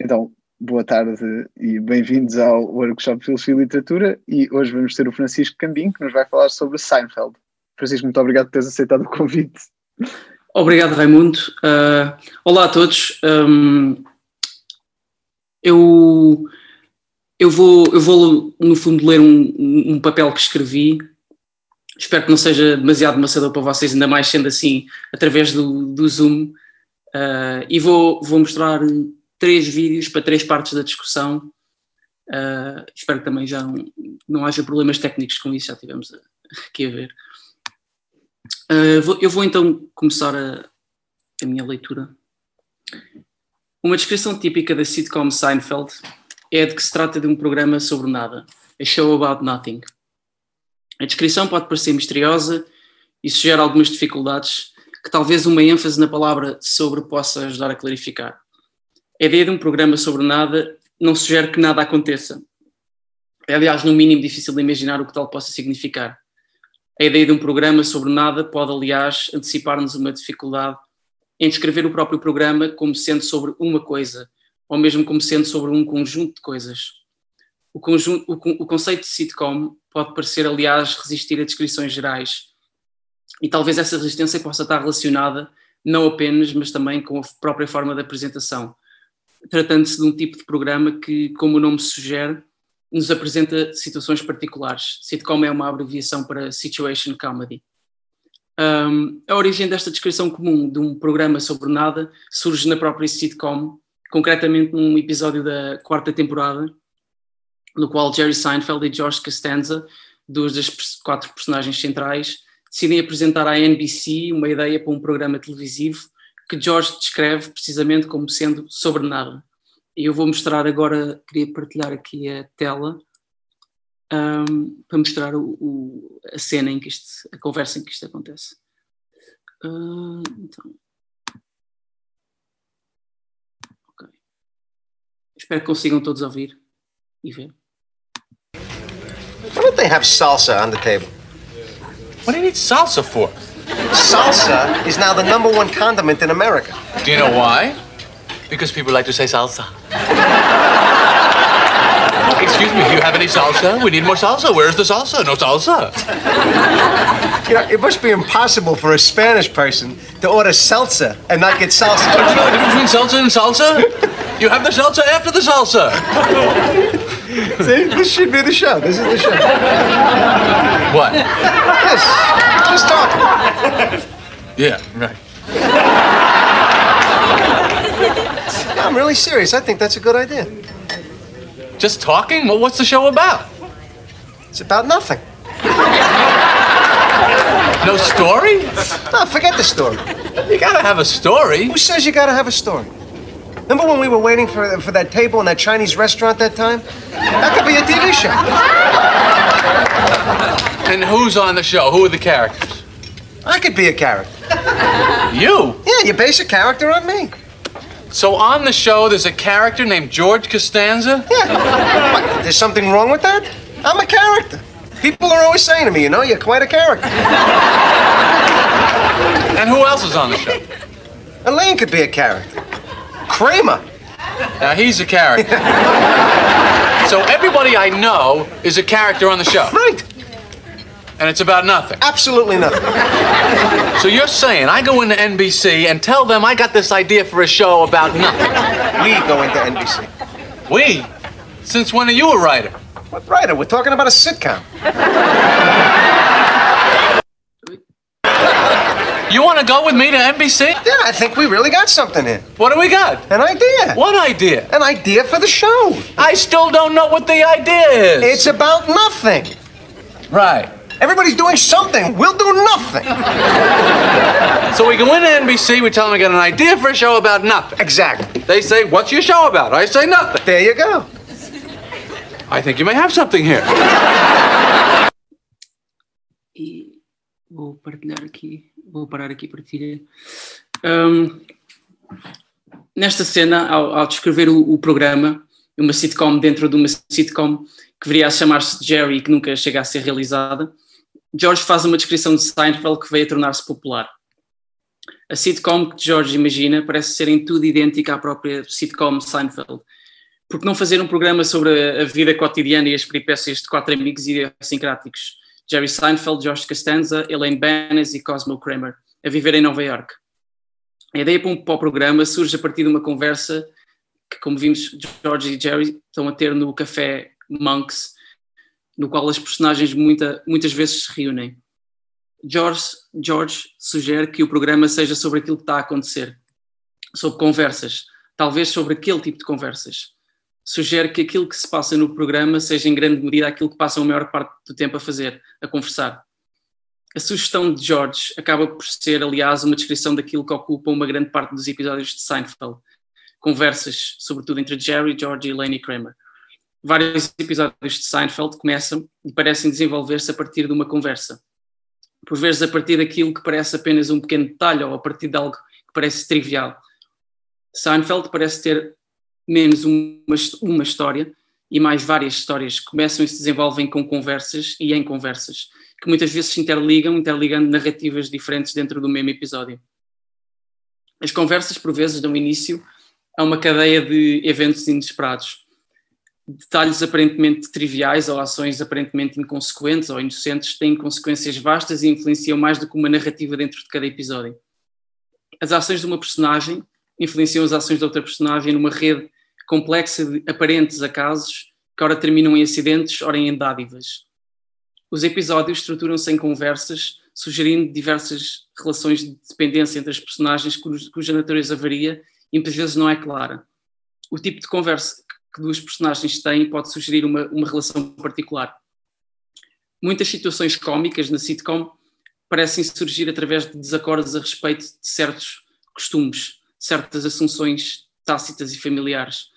Então, boa tarde e bem-vindos ao Workshop Filosofia e Literatura e hoje vamos ter o Francisco Cambim que nos vai falar sobre Seinfeld. Francisco, muito obrigado por teres aceitado o convite. Obrigado, Raimundo. Uh, olá a todos. Um, eu, eu, vou, eu vou, no fundo, ler um, um papel que escrevi. Espero que não seja demasiado maçador para vocês, ainda mais sendo assim, através do, do Zoom. Uh, e vou, vou mostrar três vídeos para três partes da discussão. Uh, espero que também já não, não haja problemas técnicos com isso, já tivemos aqui a ver. Uh, vou, eu vou então começar a, a minha leitura. Uma descrição típica da sitcom Seinfeld é a de que se trata de um programa sobre nada, a show about nothing. A descrição pode parecer misteriosa e sugere algumas dificuldades que talvez uma ênfase na palavra sobre possa ajudar a clarificar. A ideia de um programa sobre nada não sugere que nada aconteça. É, aliás, no mínimo difícil de imaginar o que tal possa significar. A ideia de um programa sobre nada pode, aliás, antecipar-nos uma dificuldade em descrever o próprio programa como sendo sobre uma coisa, ou mesmo como sendo sobre um conjunto de coisas. O, conjunto, o, o conceito de sitcom pode parecer, aliás, resistir a descrições gerais, e talvez essa resistência possa estar relacionada não apenas, mas também com a própria forma de apresentação, tratando-se de um tipo de programa que, como o nome sugere, nos apresenta situações particulares. Sitcom é uma abreviação para Situation Comedy. Um, a origem desta descrição comum de um programa sobre nada surge na própria sitcom, concretamente num episódio da quarta temporada, no qual Jerry Seinfeld e George Costanza, duas das quatro personagens centrais, decidem apresentar à NBC uma ideia para um programa televisivo que George descreve precisamente como sendo sobre nada. E eu vou mostrar agora, queria partilhar aqui a tela um, para mostrar o, o, a cena em que isto, a conversa em que isto acontece. Uh, então. Espero que consigam todos ouvir e ver. Why don't they have salsa on the table? What do you need salsa for? Salsa is now the number one condiment in America. Do you know why? Because people like to say salsa. Excuse me, do you have any salsa? We need more salsa. Where's the salsa? No salsa. You know, it must be impossible for a Spanish person to order salsa and not get salsa. Don't you know the difference between salsa and salsa? You have the salsa after the salsa. See, this should be the show. This is the show. What? Yes, just talking. Yeah, right. I'm really serious. I think that's a good idea. Just talking? Well, what's the show about? It's about nothing. No story? No, forget the story. You gotta have a story. Who says you gotta have a story? Remember when we were waiting for, for that table in that Chinese restaurant that time? That could be a TV show. And who's on the show? Who are the characters? I could be a character. You. Yeah, you base a character on me. So on the show, there's a character named George Costanza? Yeah. What, there's something wrong with that? I'm a character. People are always saying to me, you know, you're quite a character. And who else is on the show? Elaine could be a character. Kramer. Now he's a character. so everybody I know is a character on the show. Right. And it's about nothing. Absolutely nothing. So you're saying I go into NBC and tell them I got this idea for a show about nothing. We go into NBC. We? Since when are you a writer? What writer? We're talking about a sitcom. You want to go with me to NBC? Yeah, I think we really got something here. What do we got? An idea. What idea? An idea for the show. I still don't know what the idea is. It's about nothing. right. Everybody's doing something. We'll do nothing. So we go into NBC, we tell them we got an idea for a show about nothing. Exactly. They say, What's your show about? I say nothing. There you go. I think you may have something here. E vou partilhar aqui, vou parar aqui a partilha. Um, nesta cena, ao, ao descrever o, o, programa, uma sitcom dentro de uma sitcom que viria a chamar-se Jerry e que nunca chega a ser realizada, George faz uma descrição de Seinfeld que veio a tornar-se popular. A sitcom que George imagina parece ser em tudo idêntica à própria sitcom Seinfeld. Por que não fazer um programa sobre a vida cotidiana e as peripécias de quatro amigos idiosincráticos? Jerry Seinfeld, Josh Costanza, Elaine Benes e Cosmo Kramer, a viver em Nova York. A ideia para, para o programa surge a partir de uma conversa que, como vimos, George e Jerry estão a ter no café Monks, no qual as personagens muita, muitas vezes se reúnem. George, George sugere que o programa seja sobre aquilo que está a acontecer, sobre conversas, talvez sobre aquele tipo de conversas. Sugere que aquilo que se passa no programa seja em grande medida aquilo que passam a maior parte do tempo a fazer, a conversar. A sugestão de George acaba por ser, aliás, uma descrição daquilo que ocupa uma grande parte dos episódios de Seinfeld. Conversas, sobretudo entre Jerry, George e Laney Kramer. Vários episódios de Seinfeld começam e parecem desenvolver-se a partir de uma conversa por vezes a partir daquilo que parece apenas um pequeno detalhe ou a partir de algo que parece trivial. Seinfeld parece ter menos uma, uma história e mais várias histórias que começam e se desenvolvem com conversas e em conversas, que muitas vezes se interligam, interligando narrativas diferentes dentro do mesmo episódio. As conversas, por vezes, dão início a uma cadeia de eventos inesperados, detalhes aparentemente triviais ou ações aparentemente inconsequentes ou inocentes têm consequências vastas e influenciam mais do que uma narrativa dentro de cada episódio. As ações de uma personagem influenciam as ações de outra personagem numa rede complexa de aparentes acasos que ora terminam em acidentes, ora em dádivas. Os episódios estruturam-se em conversas, sugerindo diversas relações de dependência entre as personagens cuja natureza varia e muitas vezes não é clara. O tipo de conversa que duas personagens têm pode sugerir uma, uma relação particular. Muitas situações cómicas na sitcom parecem surgir através de desacordos a respeito de certos costumes, certas assunções tácitas e familiares.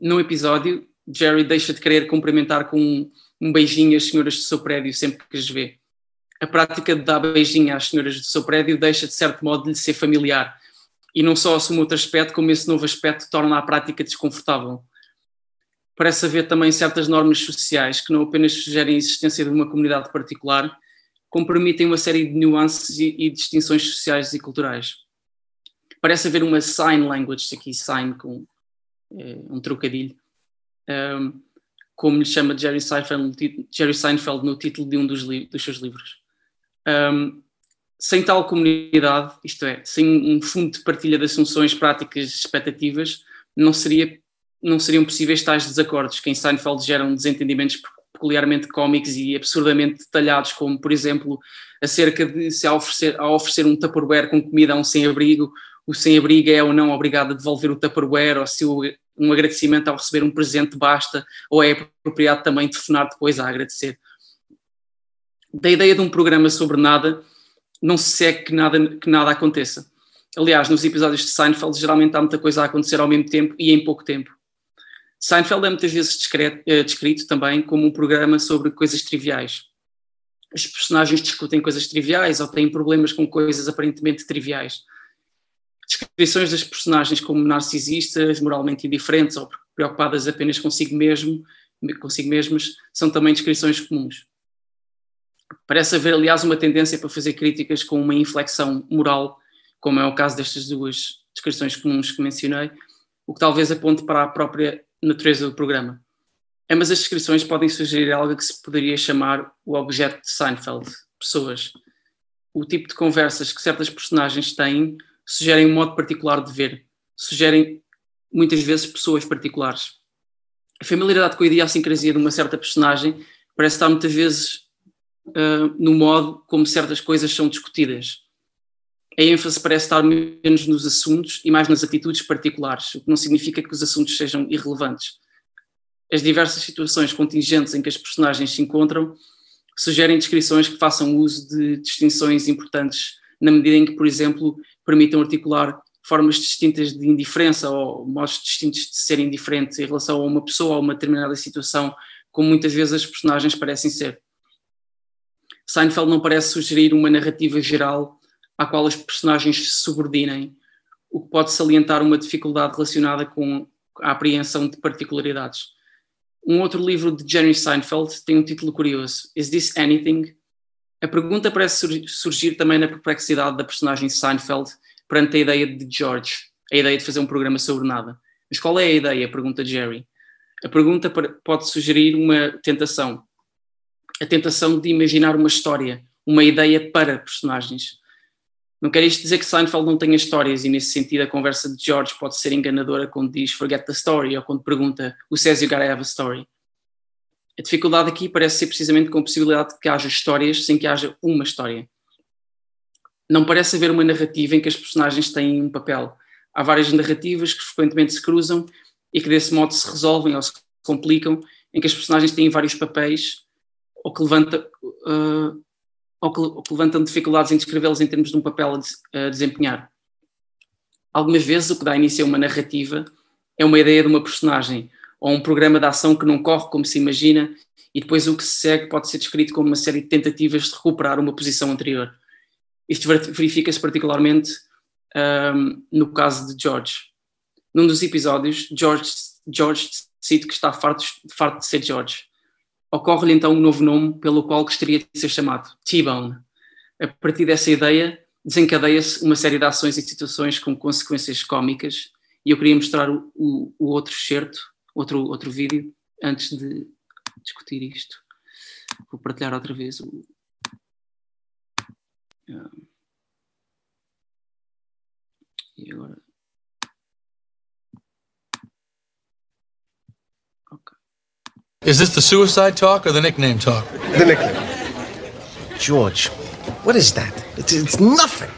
Num episódio, Jerry deixa de querer cumprimentar com um, beijinho as senhoras do seu prédio sempre que as vê. A prática de dar beijinho às senhoras do seu prédio deixa, de certo modo, de lhe ser familiar. E não só assume outro aspecto, como esse novo aspecto torna a prática desconfortável parece haver também certas normas sociais que não apenas sugerem a existência de uma comunidade particular, como permitem uma série de nuances e, e distinções sociais e culturais. Parece haver uma sign language, aqui sign com um trocadilho, um, como lhe chama Jerry Seinfeld, Jerry Seinfeld no título de um dos, dos seus livros. Um, sem tal comunidade, isto é, sem um fundo de partilha de assunções, práticas, expectativas, não seria não seriam possíveis tais desacordos, que em Seinfeld geram desentendimentos peculiarmente cómicos e absurdamente detalhados, como, por exemplo, acerca de se ao oferecer, ao oferecer um Tupperware com comida a um sem-abrigo, o sem-abrigo é ou não obrigado a devolver o Tupperware, ou se o, um agradecimento ao receber um presente basta, ou é apropriado também telefonar depois a agradecer. Da ideia de um programa sobre nada, não se segue que nada, que nada aconteça. Aliás, nos episódios de Seinfeld, geralmente há muita coisa a acontecer ao mesmo tempo e em pouco tempo. Seinfeld é muitas vezes descrito, eh, descrito também como um programa sobre coisas triviais. Os personagens discutem coisas triviais ou têm problemas com coisas aparentemente triviais. Descrições das personagens como narcisistas, moralmente indiferentes ou preocupadas apenas consigo mesmo, consigo mesmas, são também descrições comuns. Parece haver, aliás, uma tendência para fazer críticas com uma inflexão moral, como é o caso destas duas descrições comuns que mencionei, o que talvez aponte para a própria natureza do programa. Ambas as descrições podem sugerir algo que se poderia chamar o objeto de Seinfeld, pessoas. O tipo de conversas que certas personagens têm sugerem um modo particular de ver, sugerem muitas vezes pessoas particulares. A familiaridade com a idiosincrasia de uma certa personagem parece estar muitas vezes uh, no modo como certas coisas são discutidas a ênfase parece estar menos nos assuntos e mais nas atitudes particulares, o que não significa que os assuntos sejam irrelevantes. As diversas situações contingentes em que as personagens se encontram sugerem descrições que façam uso de distinções importantes, na medida em que, por exemplo, permitam articular formas distintas de indiferença ou modos distintos de ser indiferente em relação a uma pessoa ou uma determinada situação, como muitas vezes as personagens parecem ser. Seinfeld não parece sugerir uma narrativa geral à qual as personagens se subordinem, o que pode salientar uma dificuldade relacionada com a apreensão de particularidades. Um outro livro de Jerry Seinfeld tem um título curioso: Is This Anything? A pergunta parece surgir também na perplexidade da personagem Seinfeld perante a ideia de George, a ideia de fazer um programa sobre nada. Mas qual é a ideia? Pergunta Jerry. A pergunta pode sugerir uma tentação. A tentação de imaginar uma história, uma ideia para personagens. Não quer isto dizer que Seinfeld não tenha histórias e, nesse sentido, a conversa de George pode ser enganadora quando diz forget the story ou quando pergunta says you gotta have a story. A dificuldade aqui parece ser precisamente com a possibilidade de que haja histórias sem que haja uma história. Não parece haver uma narrativa em que as personagens têm um papel. Há várias narrativas que frequentemente se cruzam e que desse modo se resolvem ou se complicam, em que as personagens têm vários papéis ou que, levanta, uh, ou que, ou que levantam dificuldades em descrevê-los em termos de um papel a, a desempenhar. Algumas vezes o que dá início a uma narrativa é uma ideia de uma personagem, ou um programa de ação que não corre como se imagina, e depois o que se segue pode ser descrito como uma série de tentativas de recuperar uma posição anterior. Isto verifica-se particularmente um, no caso de George. Num dos episódios, George, George decide que está farto, farto de ser George. Ocorre-lhe então um novo nome pelo qual gostaria de ser chamado, T-Bone. A partir dessa ideia, desencadeia-se uma série de ações e situações com consequências cómicas, e eu queria mostrar o, o, o outro excerto outro, outro vídeo antes de discutir isto. Vou partilhar outra vez o. Agora. Okay. Is this the suicide talk or the nickname talk? The nickname. George, what is that? It's, it's nothing.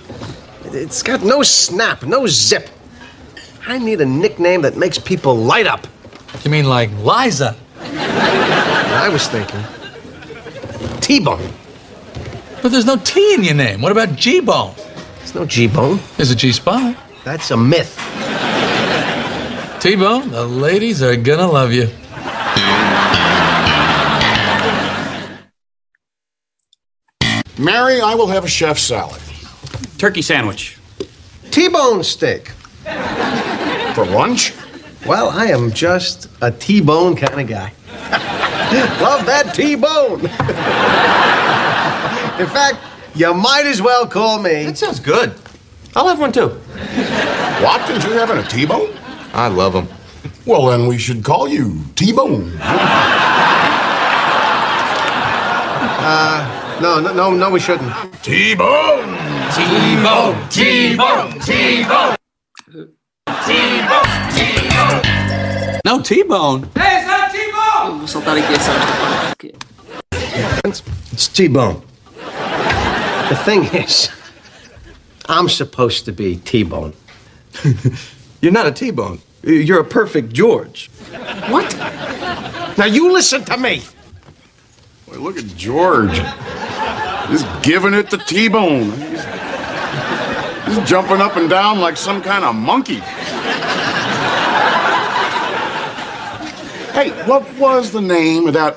It's got no snap, no zip. I need a nickname that makes people light up. You mean like Liza? I was thinking T-Bone. But there's no T in your name. What about G-Bone? There's no G-Bone. There's a G-Spot. That's a myth. T-Bone, the ladies are gonna love you. Mary, I will have a chef salad. Turkey sandwich. T-bone steak. For lunch? Well, I am just a T-bone kind of guy. Love that T-bone. In fact, you might as well call me. That sounds good. I'll have one too. Watkins, you having a T-bone? I love them. Well, then we should call you T-bone. Uh, no, no, no, no, we shouldn't. T-bone. T-bone, T-bone, T-bone. T-bone, T-bone. No T-bone. Hey, it's not T-bone. Vou soltar aqui essa. It's T-bone. The thing is, I'm supposed to be T-bone. You're not a T-bone. You're a perfect George. What? Now you listen to me. Boy, look at George. He's giving it the T-bone. He's, he's jumping up and down like some kind of monkey. Hey, what was the name of that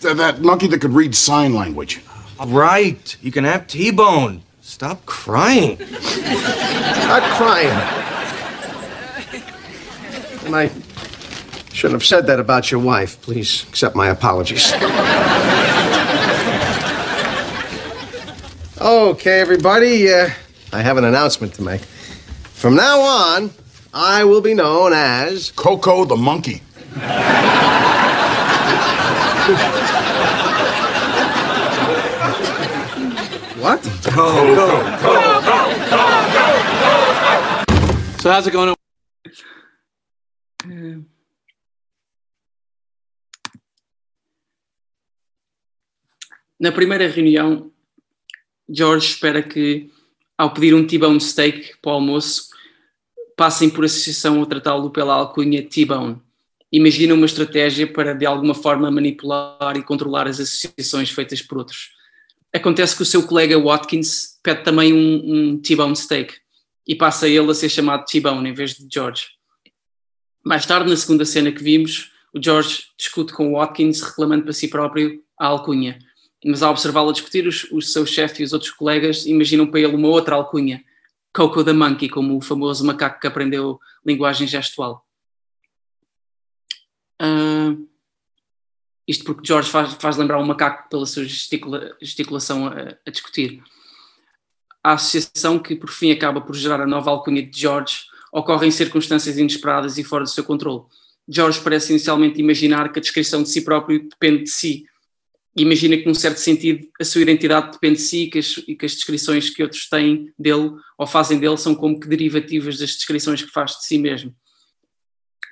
that monkey that could read sign language? Right. You can have T-bone. Stop crying. Not crying. And I shouldn't have said that about your wife. Please accept my apologies. okay, everybody. Uh, I have an announcement to make. From now on, I will be known as Coco the monkey. what? So how's it going? Na primeira reunião, George espera que, ao pedir um T-bone steak para o almoço, passem por associação a tratá-lo pela alcunha T-bone. Imagina uma estratégia para, de alguma forma, manipular e controlar as associações feitas por outros. Acontece que o seu colega Watkins pede também um, um T-bone steak e passa ele a ser chamado T-bone em vez de George. Mais tarde, na segunda cena que vimos, o George discute com Watkins, reclamando para si próprio a alcunha. Mas ao observá-lo discutir, os, o seu chefe e os outros colegas imaginam para ele uma outra alcunha, Coco the Monkey, como o famoso macaco que aprendeu linguagem gestual. Uh, isto porque George faz, faz, lembrar um macaco pela sua gesticula, gesticulação a, a, discutir. a associação que por fim acaba por gerar a nova alcunha de George ocorre em circunstâncias inesperadas e fora do seu controle. George parece inicialmente imaginar que a descrição de si próprio depende de si. Imagina que, num certo sentido, a sua identidade depende de si e que, as, e que as descrições que outros têm dele ou fazem dele são como que derivativas das descrições que faz de si mesmo.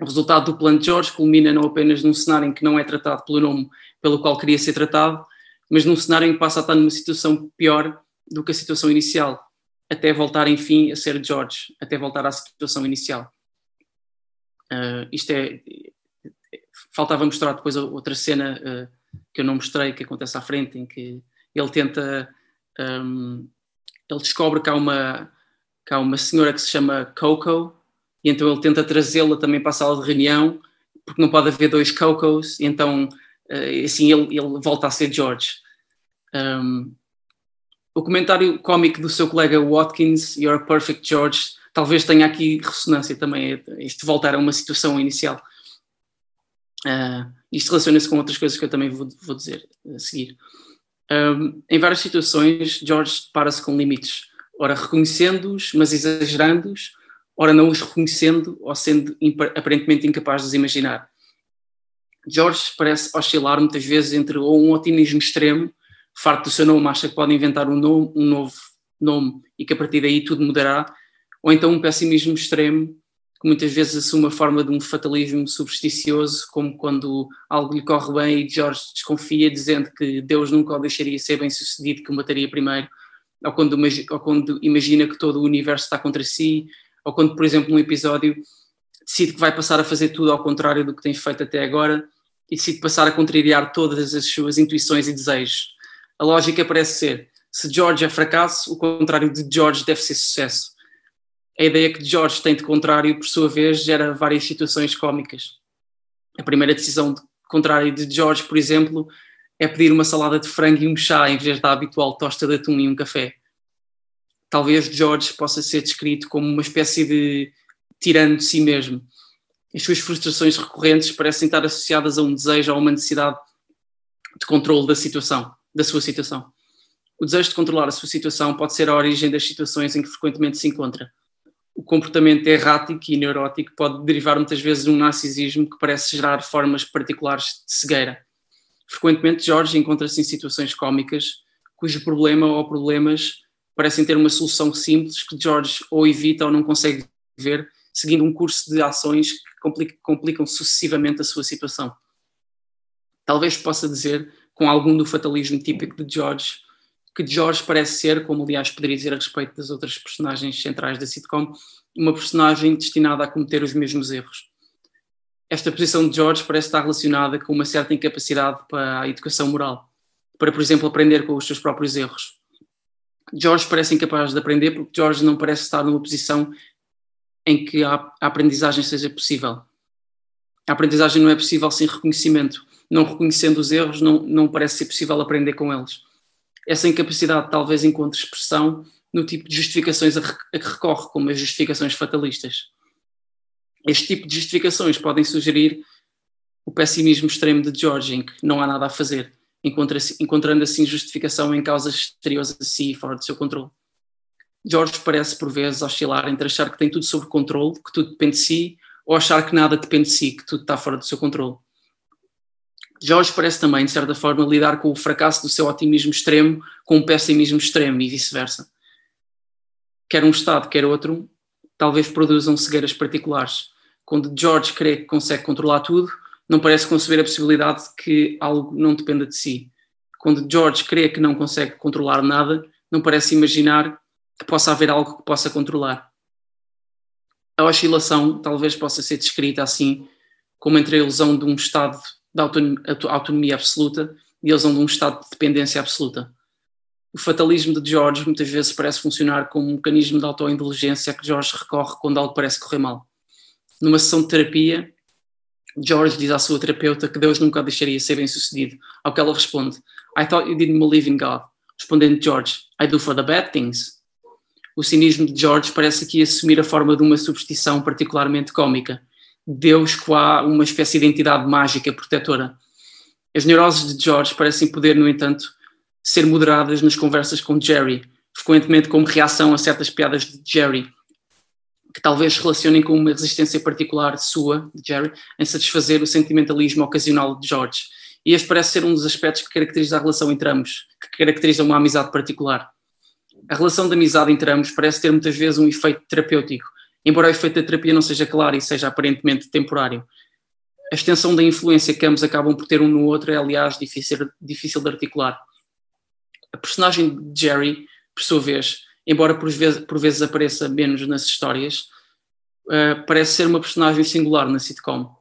O resultado do plano de George culmina não apenas num cenário em que não é tratado pelo nome pelo qual queria ser tratado, mas num cenário em que passa a estar numa situação pior do que a situação inicial, até voltar, enfim, a ser George, até voltar à situação inicial. Uh, isto é. Faltava mostrar depois outra cena uh, que eu não mostrei, que acontece à frente, em que ele tenta. Um, ele descobre que há, uma, que há uma senhora que se chama Coco, e então ele tenta trazê-la também para a sala de reunião, porque não pode haver dois Cocos, então uh, assim ele, ele volta a ser George. Um, o comentário cómico do seu colega Watkins, You're a Perfect George, talvez tenha aqui ressonância também, isto voltar a uma situação inicial. Uh, isto relaciona-se com outras coisas que eu também vou, vou dizer a seguir. Um, em várias situações, George depara-se com limites, ora reconhecendo-os, mas exagerando-os, ora não os reconhecendo ou sendo aparentemente incapaz de os imaginar. George parece oscilar muitas vezes entre ou um otimismo extremo farto do seu nome, acha que pode inventar um, nome, um novo nome e que a partir daí tudo mudará, ou então um pessimismo extremo, que muitas vezes assume a forma de um fatalismo supersticioso, como quando algo lhe corre bem e George desconfia, dizendo que Deus nunca o deixaria ser bem sucedido, que o mataria primeiro, ou quando, ou quando imagina que todo o universo está contra si, ou quando, por exemplo, num episódio decide que vai passar a fazer tudo ao contrário do que tem feito até agora e decide passar a contrariar todas as suas intuições e desejos a lógica parece ser: se George é fracasso, o contrário de George deve ser sucesso. A ideia que George tem de contrário, por sua vez, gera várias situações cómicas. A primeira decisão de contrário de George, por exemplo, é pedir uma salada de frango e um chá em vez da habitual tosta de atum e um café. Talvez George possa ser descrito como uma espécie de tirano de si mesmo. As suas frustrações recorrentes parecem estar associadas a um desejo ou uma necessidade de controle da situação da sua situação. O desejo de controlar a sua situação pode ser a origem das situações em que frequentemente se encontra. O comportamento errático e neurótico pode derivar muitas vezes de um narcisismo que parece gerar formas particulares de cegueira. Frequentemente, Jorge encontra-se em situações cômicas cujo problema ou problemas parecem ter uma solução simples que George ou evita ou não consegue ver, seguindo um curso de ações que complicam sucessivamente a sua situação. Talvez possa dizer com algum do fatalismo típico de George, que George parece ser, como aliás poderia dizer a respeito das outras personagens centrais da sitcom, uma personagem destinada a cometer os mesmos erros. Esta posição de George parece estar relacionada com uma certa incapacidade para a educação moral, para, por exemplo, aprender com os seus próprios erros. George parece incapaz de aprender porque George não parece estar numa posição em que a aprendizagem seja possível. A aprendizagem não é possível sem reconhecimento não reconhecendo os erros, não, não parece ser possível aprender com eles. Essa incapacidade talvez encontre expressão no tipo de justificações a, que recorre, como as justificações fatalistas. Este tipo de justificações podem sugerir o pessimismo extremo de George, em que não há nada a fazer, encontrando assim justificação em causas exteriores a si e fora do seu controle. George parece, por vezes, oscilar entre achar que tem tudo sob controle, que tudo depende de si, ou achar que nada depende de si, que tudo está fora do seu controle. Jorge parece também, de certa forma, lidar com o fracasso do seu otimismo extremo com o pessimismo extremo e vice-versa. Quer um Estado, quer outro, talvez produzam cegueiras particulares. Quando George crê que consegue controlar tudo, não parece conceber a possibilidade de que algo não dependa de si. Quando George crê que não consegue controlar nada, não parece imaginar que possa haver algo que possa controlar. A oscilação talvez possa ser descrita assim como entre a ilusão de um estado da autonomia, absoluta e eles andam um estado de dependência absoluta. O fatalismo de George muitas vezes parece funcionar como um mecanismo de autoindulgência a que George recorre quando algo parece correr mal. Numa sessão de terapia, George diz à sua terapeuta que Deus nunca o deixaria ser bem sucedido, ao que ela responde: I thought you didn't believe in God. Respondendo George: I do for the bad things. O cinismo de George parece aqui assumir a forma de uma superstição particularmente cômica. Deus coá uma espécie de entidade mágica protetora. As neuroses de George parecem poder, no entanto, ser moderadas nas conversas com Jerry, frequentemente como reação a certas piadas de Jerry, que talvez se relacionem com uma resistência particular sua, de Jerry, em satisfazer o sentimentalismo ocasional de George. E este parece ser um dos aspectos que caracteriza a relação entre ambos, que caracteriza uma amizade particular. A relação de amizade entre ambos parece ter muitas vezes um efeito terapêutico, embora o efeito da terapia não seja claro e seja aparentemente temporário. A extensão da influência que ambos acabam por ter um no outro é, aliás, difícil, difícil de articular. A personagem de Jerry, por sua vez, embora por vezes, por vezes apareça menos nas histórias, uh, parece ser uma personagem singular na sitcom.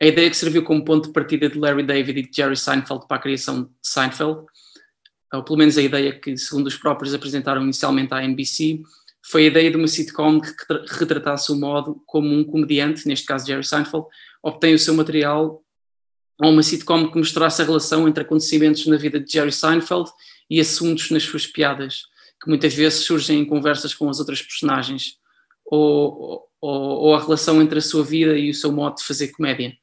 A ideia que serviu como ponto de partida de Larry David e de Jerry Seinfeld para a criação de Seinfeld, ou pelo menos a ideia que, segundo os próprios, apresentaram inicialmente à NBC, foi a ideia de uma sitcom que retratasse o modo como um comediante, neste caso Jerry Seinfeld, obtém o seu material ou uma sitcom que mostrasse a relação entre acontecimentos na vida de Jerry Seinfeld e assuntos nas suas piadas, que muitas vezes surgem em conversas com as outras personagens, ou, ou, ou a relação entre a sua vida e o seu modo de fazer comédia.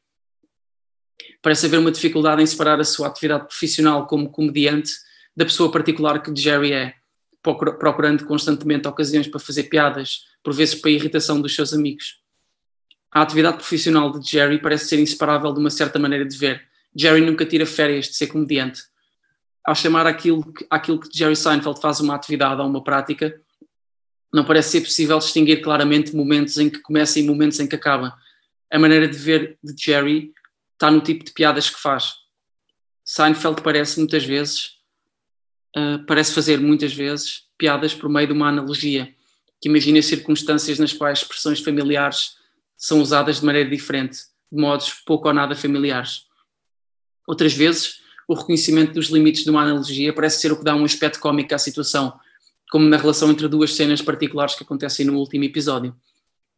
Parece haver uma dificuldade em separar a sua atividade profissional como comediante da pessoa particular que Jerry é, procurando constantemente ocasiões para fazer piadas, por vezes para a irritação dos seus amigos. A atividade profissional de Jerry parece ser inseparável de uma certa maneira de ver. Jerry nunca tira férias de ser comediante. Ao chamar aquilo aquilo que Jerry Seinfeld faz uma atividade ou uma prática, não parece ser possível distinguir claramente momentos em que começa e momentos em que acaba. A maneira de ver de Jerry está no tipo de piadas que faz. Seinfeld parece muitas vezes, uh, parece fazer muitas vezes piadas por meio de uma analogia, que imagina circunstâncias nas quais expressões familiares são usadas de maneira diferente, de modos pouco ou nada familiares. Outras vezes, o reconhecimento dos limites de uma analogia parece ser o que dá um aspecto cómico à situação, como na relação entre duas cenas particulares que acontecem no último episódio.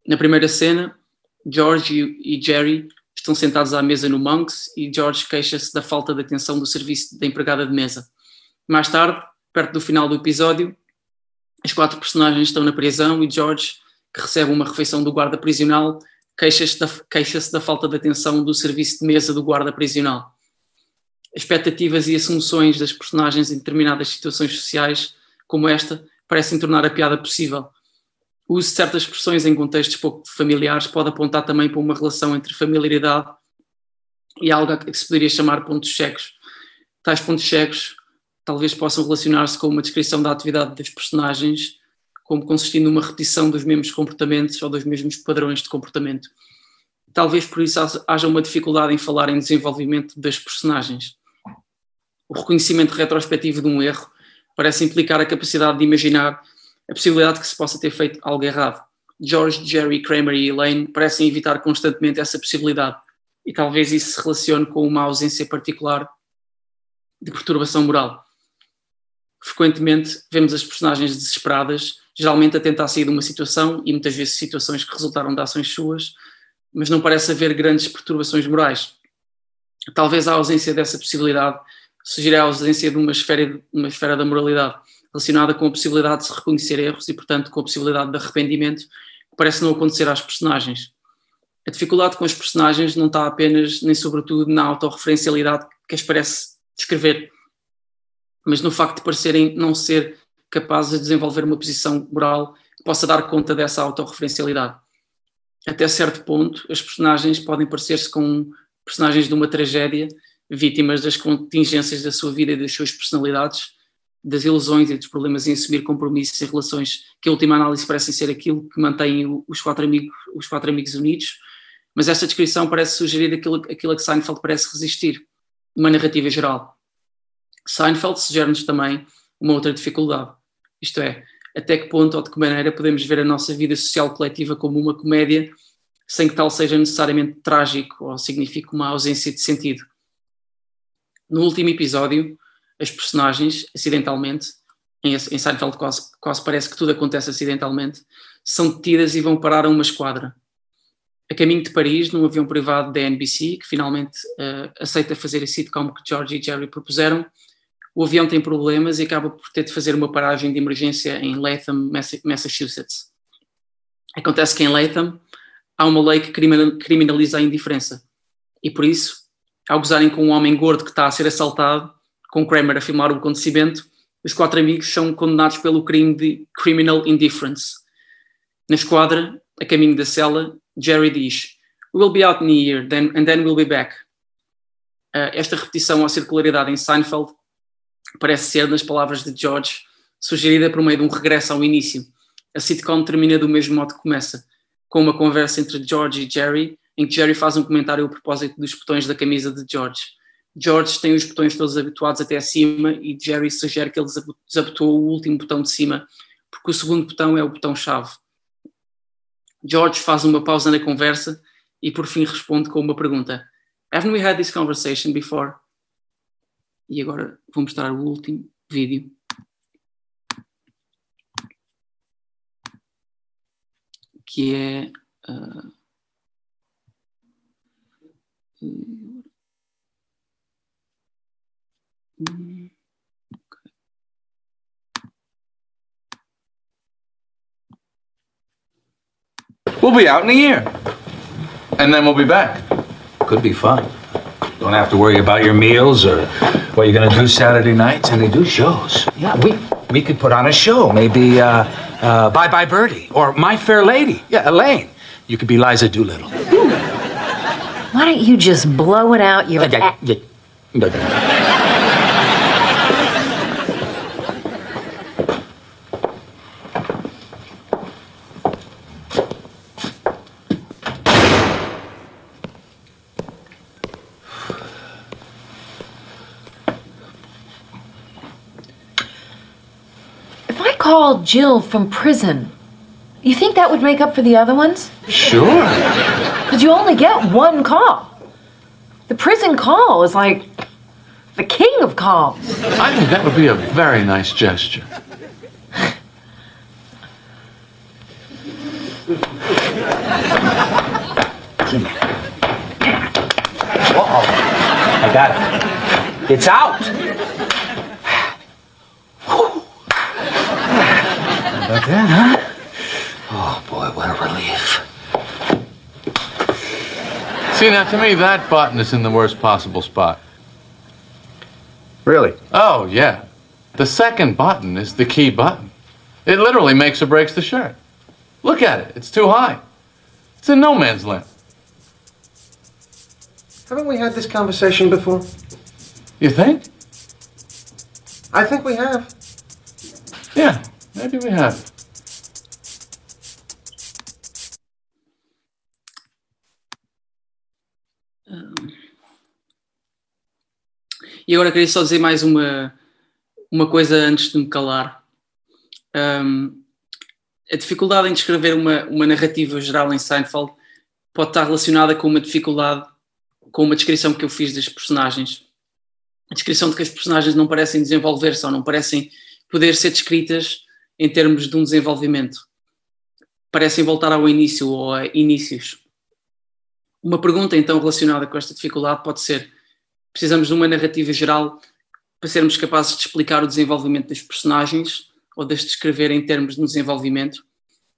Na primeira cena, George e Jerry estão sentados à mesa no Monks e George queixa-se da falta de atenção do serviço da empregada de mesa. Mais tarde, perto do final do episódio, as quatro personagens estão na prisão e George, que recebe uma refeição do guarda prisional, queixa-se da, queixa da falta de atenção do serviço de mesa do guarda prisional. Expectativas e assunções das personagens em determinadas situações sociais, como esta, parecem tornar a piada possível. O uso de certas expressões em contextos pouco familiares pode apontar também para uma relação entre familiaridade e algo que se poderia chamar pontos cegos. Tais pontos cegos talvez possam relacionar-se com uma descrição da atividade dos personagens como consistindo numa repetição dos mesmos comportamentos ou dos mesmos padrões de comportamento. Talvez por isso haja uma dificuldade em falar em desenvolvimento das personagens. O reconhecimento retrospectivo de um erro parece implicar a capacidade de imaginar a possibilidade que se possa ter feito algo errado. George, Jerry, Kramer e Elaine parecem evitar constantemente essa possibilidade, e talvez isso se relacione com uma ausência particular de perturbação moral. Frequentemente vemos as personagens desesperadas geralmente a tentar sair de uma situação e muitas vezes situações que resultaram de ações suas, mas não parece haver grandes perturbações morais. Talvez a ausência dessa possibilidade sugira a ausência de uma esfera, uma esfera da moralidade relacionada com a possibilidade de se reconhecer erros e, portanto, com a possibilidade de arrependimento, que parece não acontecer às personagens. A dificuldade com as personagens não está apenas, nem sobretudo, na autorreferencialidade que as parece descrever, mas no facto de parecerem não ser capazes de desenvolver uma posição moral que possa dar conta dessa autorreferencialidade. Até certo ponto, as personagens podem parecer-se com personagens de uma tragédia, vítimas das contingências da sua vida e das suas personalidades, das ilusões e dos problemas em assumir compromissos e relações que, em última análise, parecem ser aquilo que mantém os quatro amigos, os quatro amigos unidos. Mas essa descrição parece sugerir aquilo, aquilo a que Seinfeld parece resistir, uma narrativa geral. Seinfeld sugere-nos também uma outra dificuldade. Isto é, até que ponto ou de que maneira podemos ver a nossa vida social coletiva como uma comédia sem que tal seja necessariamente trágico ou signifique uma ausência de sentido. No último episódio, as personagens, acidentalmente, em, Seinfeld quase, quase parece que tudo acontece acidentalmente, são detidas e vão parar a uma esquadra. A caminho de Paris, num avião privado da NBC, que finalmente uh, aceita fazer a sitcom que George e Jerry propuseram, o avião tem problemas e acaba por ter de fazer uma paragem de emergência em Latham, Massachusetts. Acontece que em Latham há uma lei que criminaliza a indiferença e por isso, ao gozarem com um homem gordo que está a ser assaltado, com Kramer a filmar o acontecimento, os quatro amigos são condenados pelo crime de criminal indifference. Na esquadra, a caminho da cela, Jerry diz: We'll be out in a year, then, and then we'll be back. Uh, esta repetição à circularidade em Seinfeld parece ser, nas palavras de George, sugerida por meio de um regresso ao início. A sitcom termina do mesmo modo que começa, com uma conversa entre George e Jerry, em que Jerry faz um comentário a propósito dos botões da camisa de George. George tem os botões todos habituados até acima e Jerry sugere que ele desabotou o último botão de cima, porque o segundo botão é o botão-chave. George faz uma pausa na conversa e por fim responde com uma pergunta: Haven't we had this conversation before? E agora vou mostrar o último vídeo. Que é. Uh, We'll be out in a year. And then we'll be back. Could be fun. Don't have to worry about your meals or what you're gonna do Saturday nights, and they do shows. Yeah, we we could put on a show. Maybe uh, uh, Bye Bye Birdie or My Fair Lady. Yeah, Elaine. You could be Liza Doolittle. Why don't you just blow it out your yeah. If I called Jill from prison, you think that would make up for the other ones? Sure. Because you only get one call. The prison call is like the king of calls. I think that would be a very nice gesture. I got it. It's out. About that, huh? Oh boy, what a relief. See, now to me, that button is in the worst possible spot. Really? Oh, yeah. The second button is the key button. It literally makes or breaks the shirt. Look at it, it's too high. It's in no man's land. Haven't we had this conversation before? You think? I think we have. Yeah, maybe we have. E agora queria só dizer mais uma, uma coisa antes de me calar. Um, a dificuldade em descrever uma, uma narrativa geral em Seinfeld pode estar relacionada com uma dificuldade, com uma descrição que eu fiz das personagens. A descrição de que as personagens não parecem desenvolver-se ou não parecem poder ser descritas em termos de um desenvolvimento. Parecem voltar ao início ou a inícios. Uma pergunta então relacionada com esta dificuldade pode ser: precisamos de uma narrativa geral para sermos capazes de explicar o desenvolvimento das personagens ou de as descrever em termos de desenvolvimento?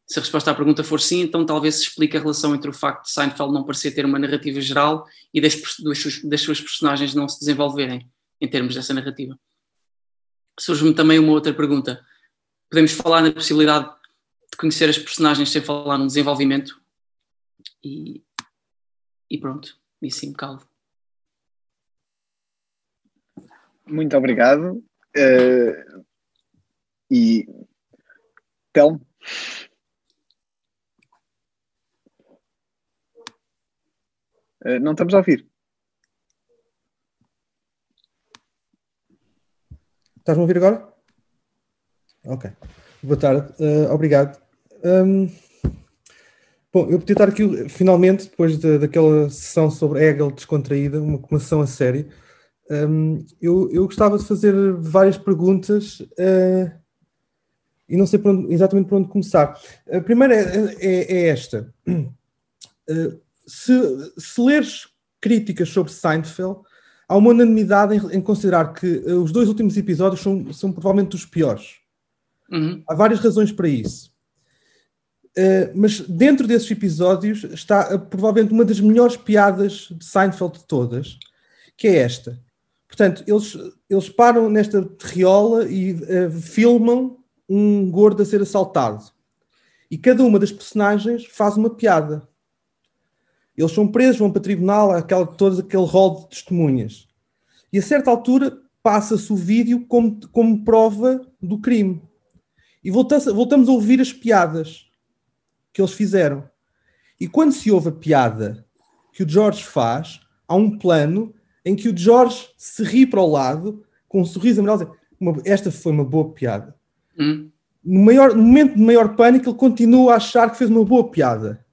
Se a resposta à pergunta for sim, então talvez se explique a relação entre o facto de Seinfeld não parecer ter uma narrativa geral e das, das, das suas personagens não se desenvolverem em termos dessa narrativa. Surge-me também uma outra pergunta. Podemos falar na possibilidade de conhecer as personagens sem falar num desenvolvimento? E, e pronto, e assim me calvo. Muito obrigado. Uh, e Telmo. Uh, não estamos a ouvir. Estás-me a ouvir agora? Ok. Boa tarde. Uh, obrigado. Um, bom, eu podia estar aqui finalmente, depois de, daquela sessão sobre Hegel descontraída, uma, uma sessão a sério. Um, eu, eu gostava de fazer várias perguntas uh, e não sei por onde, exatamente por onde começar. A primeira é, é, é esta. Uh, se, se leres críticas sobre Seinfeld, há uma unanimidade em, em considerar que uh, os dois últimos episódios são, são provavelmente os piores. Uhum. Há várias razões para isso. Mas dentro desses episódios está provavelmente uma das melhores piadas de Seinfeld de todas, que é esta. Portanto, eles, eles param nesta terriola e uh, filmam um gordo a ser assaltado. E cada uma das personagens faz uma piada. Eles são presos, vão para tribunal, aquela, todo aquele rol de testemunhas. E a certa altura passa-se o vídeo como, como prova do crime. E voltamos, voltamos a ouvir as piadas que eles fizeram. E quando se ouve a piada que o George faz, há um plano em que o George se ri para o lado, com um sorriso amarelo, uma, esta foi uma boa piada. Hum. No, maior, no momento de maior pânico, ele continua a achar que fez uma boa piada.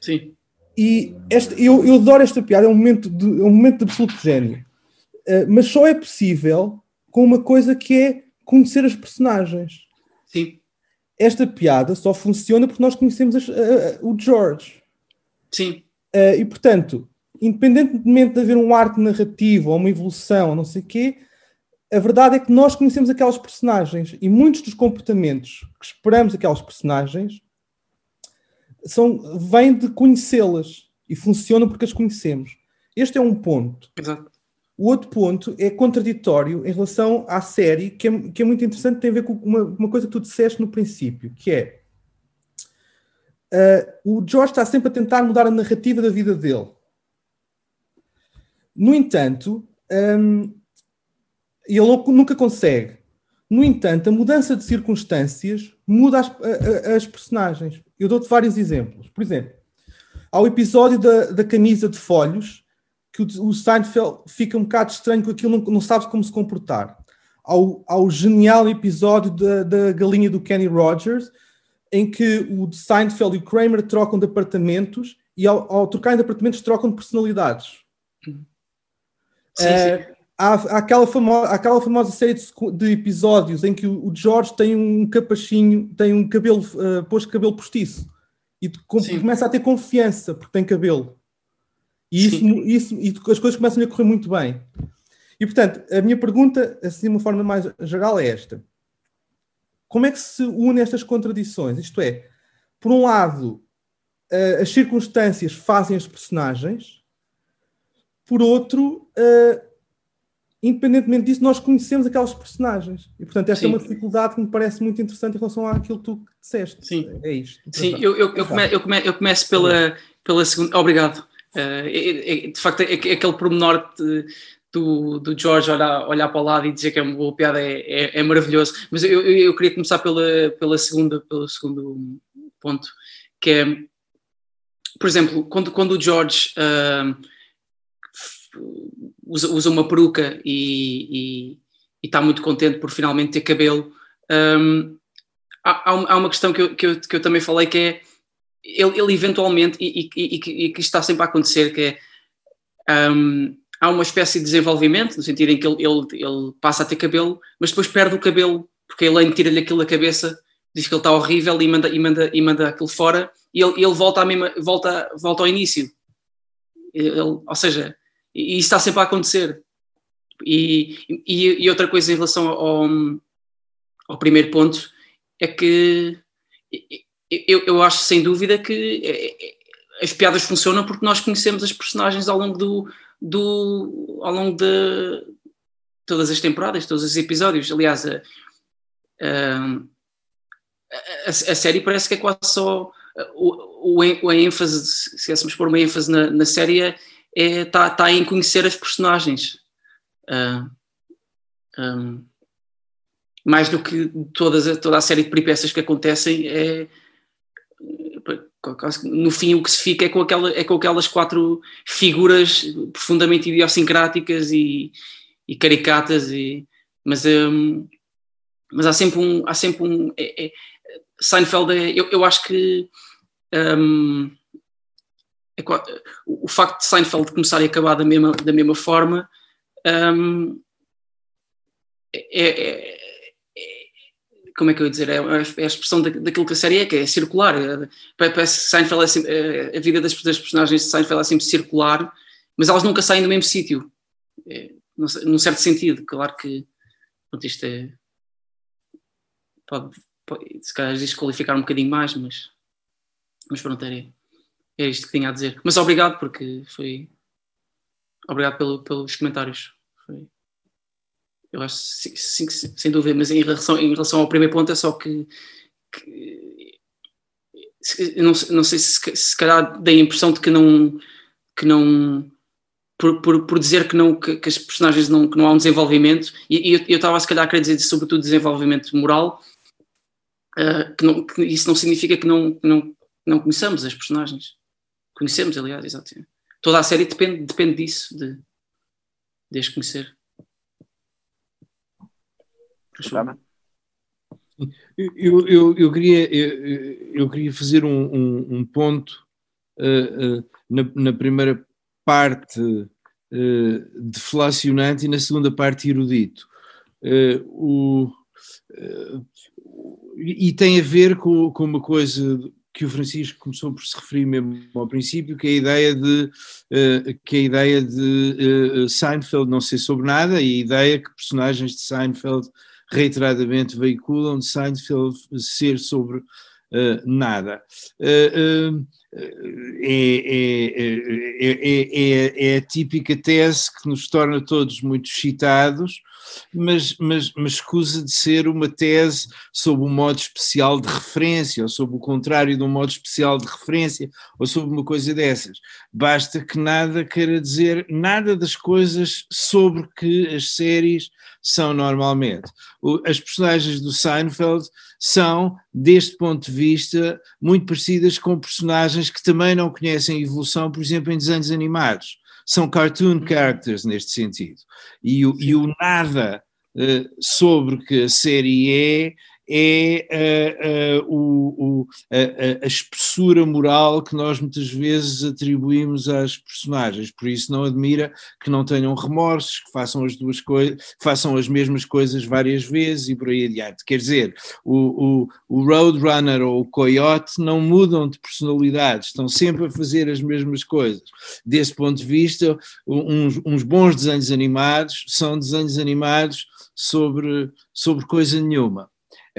Sim. E eu, eu adoro esta piada, é um momento de, é um momento de absoluto gênio. Uh, mas só é possível com uma coisa que é conhecer as personagens. Sim. Esta piada só funciona porque nós conhecemos as, uh, o George. Sim. Uh, e portanto, independentemente de haver um arco narrativo ou uma evolução, ou não sei o quê, a verdade é que nós conhecemos aquelas personagens e muitos dos comportamentos que esperamos aquelas personagens são, vêm de conhecê-las e funcionam porque as conhecemos. Este é um ponto. Exato. O outro ponto é contraditório em relação à série, que é, que é muito interessante, tem a ver com uma, uma coisa que tu disseste no princípio, que é uh, o George está sempre a tentar mudar a narrativa da vida dele. No entanto, um, ele nunca consegue. No entanto, a mudança de circunstâncias muda as, as personagens. Eu dou-te vários exemplos. Por exemplo, há o episódio da, da camisa de folhos que o, o Seinfeld fica um bocado estranho com aquilo, não, não sabe como se comportar. Ao, ao genial episódio da, da galinha do Kenny Rogers, em que o Seinfeld e o Kramer trocam de apartamentos e ao, ao trocarem de apartamentos trocam de personalidades. Sim, Eh, sim. há, há aquela, famo- há aquela famosa série de, de episódios em que o, o George tem um capachinho, tem um cabelo, uh, pôs cabelo postiço e com- começa a ter confiança porque tem cabelo. E, isso, isso, e as coisas começam a correr muito bem. E portanto, a minha pergunta, assim de uma forma mais geral, é esta: como é que se unem estas contradições? Isto é, por um lado, eh, as circunstâncias fazem as personagens, por outro, eh, independentemente disso, nós conhecemos aquelas personagens. E portanto, esta é Sim. uma dificuldade que me parece muito interessante em relação àquilo que tu disseste. Sim. É isto. Sim, eu, eu, eu, come- eu, come- eu começo pela, pela segunda. Obrigado. Eh, é- é- de facto, é, é aquele pormenor de- do, do George olhar, olhar para o lado e dizer que é uma boa piada é, é, é maravilhoso. Mas eu, eu, eu queria começar pela, pela segunda, pelo segundo ponto, que é, por exemplo, quando, quando o George ah, usa, usa uma peruca e, está muito contente por finalmente ter cabelo. hum, há, há um- há uma questão que eu, que, eu, que eu também falei que é ele, ele eventualmente, e, e, e, e que está sempre a acontecer, que é hum, há uma espécie de desenvolvimento, no sentido em que ele, ele, ele passa a ter cabelo, mas depois perde o cabelo, porque a Elaine tira-lhe aquilo da cabeça, diz que ele está horrível e manda, e manda, e manda aquilo fora, e ele, ele volta, à mesma, volta, volta ao início. Ele- ou seja, e isso está sempre a acontecer. E, e, e outra coisa em relação ao, ao primeiro ponto é que eu, eu acho sem dúvida que é, é, as piadas funcionam porque nós conhecemos as personagens ao longo do, do ao longo de todas as temporadas, todos os episódios. Aliás, a, a, a- série parece que é quase só o, o, a ênfase, se quiséssemos pôr uma ênfase na, na série, está é, tá- tá em conhecer as personagens. Ah, um, mais do que todas, toda a série de peripécias que acontecem, é, no fim o que se fica é com, aquela, é com aquelas quatro figuras profundamente idiosincráticas e, e caricatas, e, mas, hum, mas há sempre um. Há sempre um é- é- Seinfeld, é, eu, eu acho que hum, é o facto de Seinfeld começar e acabar da mesma, da mesma forma hum, é, é- é- como é que eu ia dizer? É, é a expressão da- daquilo que a série é, que é circular. É, Parece que Seinfeld é sempre- é, a vida das, personagens de Seinfeld é sempre circular, mas elas nunca saem do mesmo sítio. É, num, certo sentido, claro que pronto, isto é. Pode, pode se calhar desqualificar um bocadinho mais, mas, mas pronto, era, era isto que tinha a dizer. Mas obrigado, porque foi. Obrigado pelo- pelos comentários. Foi. Eu acho sim, sim, sem dúvida, mas em relação, em relação ao primeiro ponto é só que, que não, não sei se, se calhar dei a impressão de que não que não por, por, por dizer que não que, que as personagens não que não há um desenvolvimento e, e eu- estava se calhar a querer dizer sobretudo desenvolvimento moral ah, que, não, que isso não significa que não, não, não conheçamos as personagens conhecemos aliás exato toda a série depende depende disso de, de as conhecer. Eu, eu, eu, queria, eu, eu queria fazer um, um, um ponto uh, uh, na, na, primeira parte uh, deflacionante e na segunda parte erudito. O, e tem a ver com, com uma coisa que o Francisco começou por se referir mesmo ao princípio, que é a ideia de, que é a ideia de Seinfeld não ser sobre nada e a ideia que personagens de Seinfeld reiteradamente veiculam de Seinfeld ser sobre uh, nada. Uh, uh, é, é, é, é, a típica tese que nos torna todos muito excitados, mas, mas, mas escusa de ser uma tese sob um modo especial de referência, ou sob o contrário de um modo especial de referência, ou sob uma coisa dessas. Basta que nada queira dizer nada das coisas sobre que as séries são normalmente. As personagens do Seinfeld são, deste ponto de vista, muito parecidas com personagens que também não conhecem evolução, por exemplo, em desenhos animados. São cartoon characters neste sentido. E o, e o nada uh, sobre que a série é, é uh, uh, o, a, espessura moral que nós muitas vezes atribuímos às personagens. Por isso não admira que não tenham remorsos, que façam as duas coisas, façam as mesmas coisas várias vezes e por aí adiante. Quer dizer, o, o, o Roadrunner ou o Coyote não mudam de personalidade, estão sempre a fazer as mesmas coisas. Desse ponto de vista, uns, uns bons desenhos animados são desenhos animados sobre, sobre coisa nenhuma.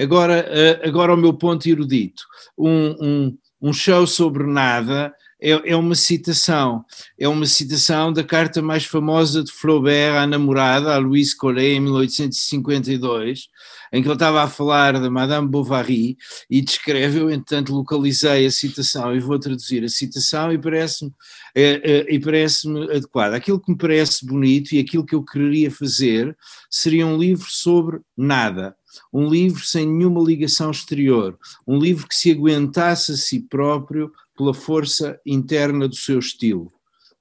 Agora, agora o meu ponto erudito. Um, um, um show sobre nada é, é, uma citação. É uma citação da carta mais famosa de Flaubert à namorada, a Louise Collet, em 1852, em que ele estava a falar da Madame Bovary e descreve, eu localizei a citação e vou traduzir a citação e parece-me é, é, e parece-me adequada. Aquilo que me parece bonito e aquilo que eu quereria fazer seria um livro sobre nada um livro sem nenhuma ligação exterior, um livro que se aguentasse a si próprio pela força interna do seu estilo.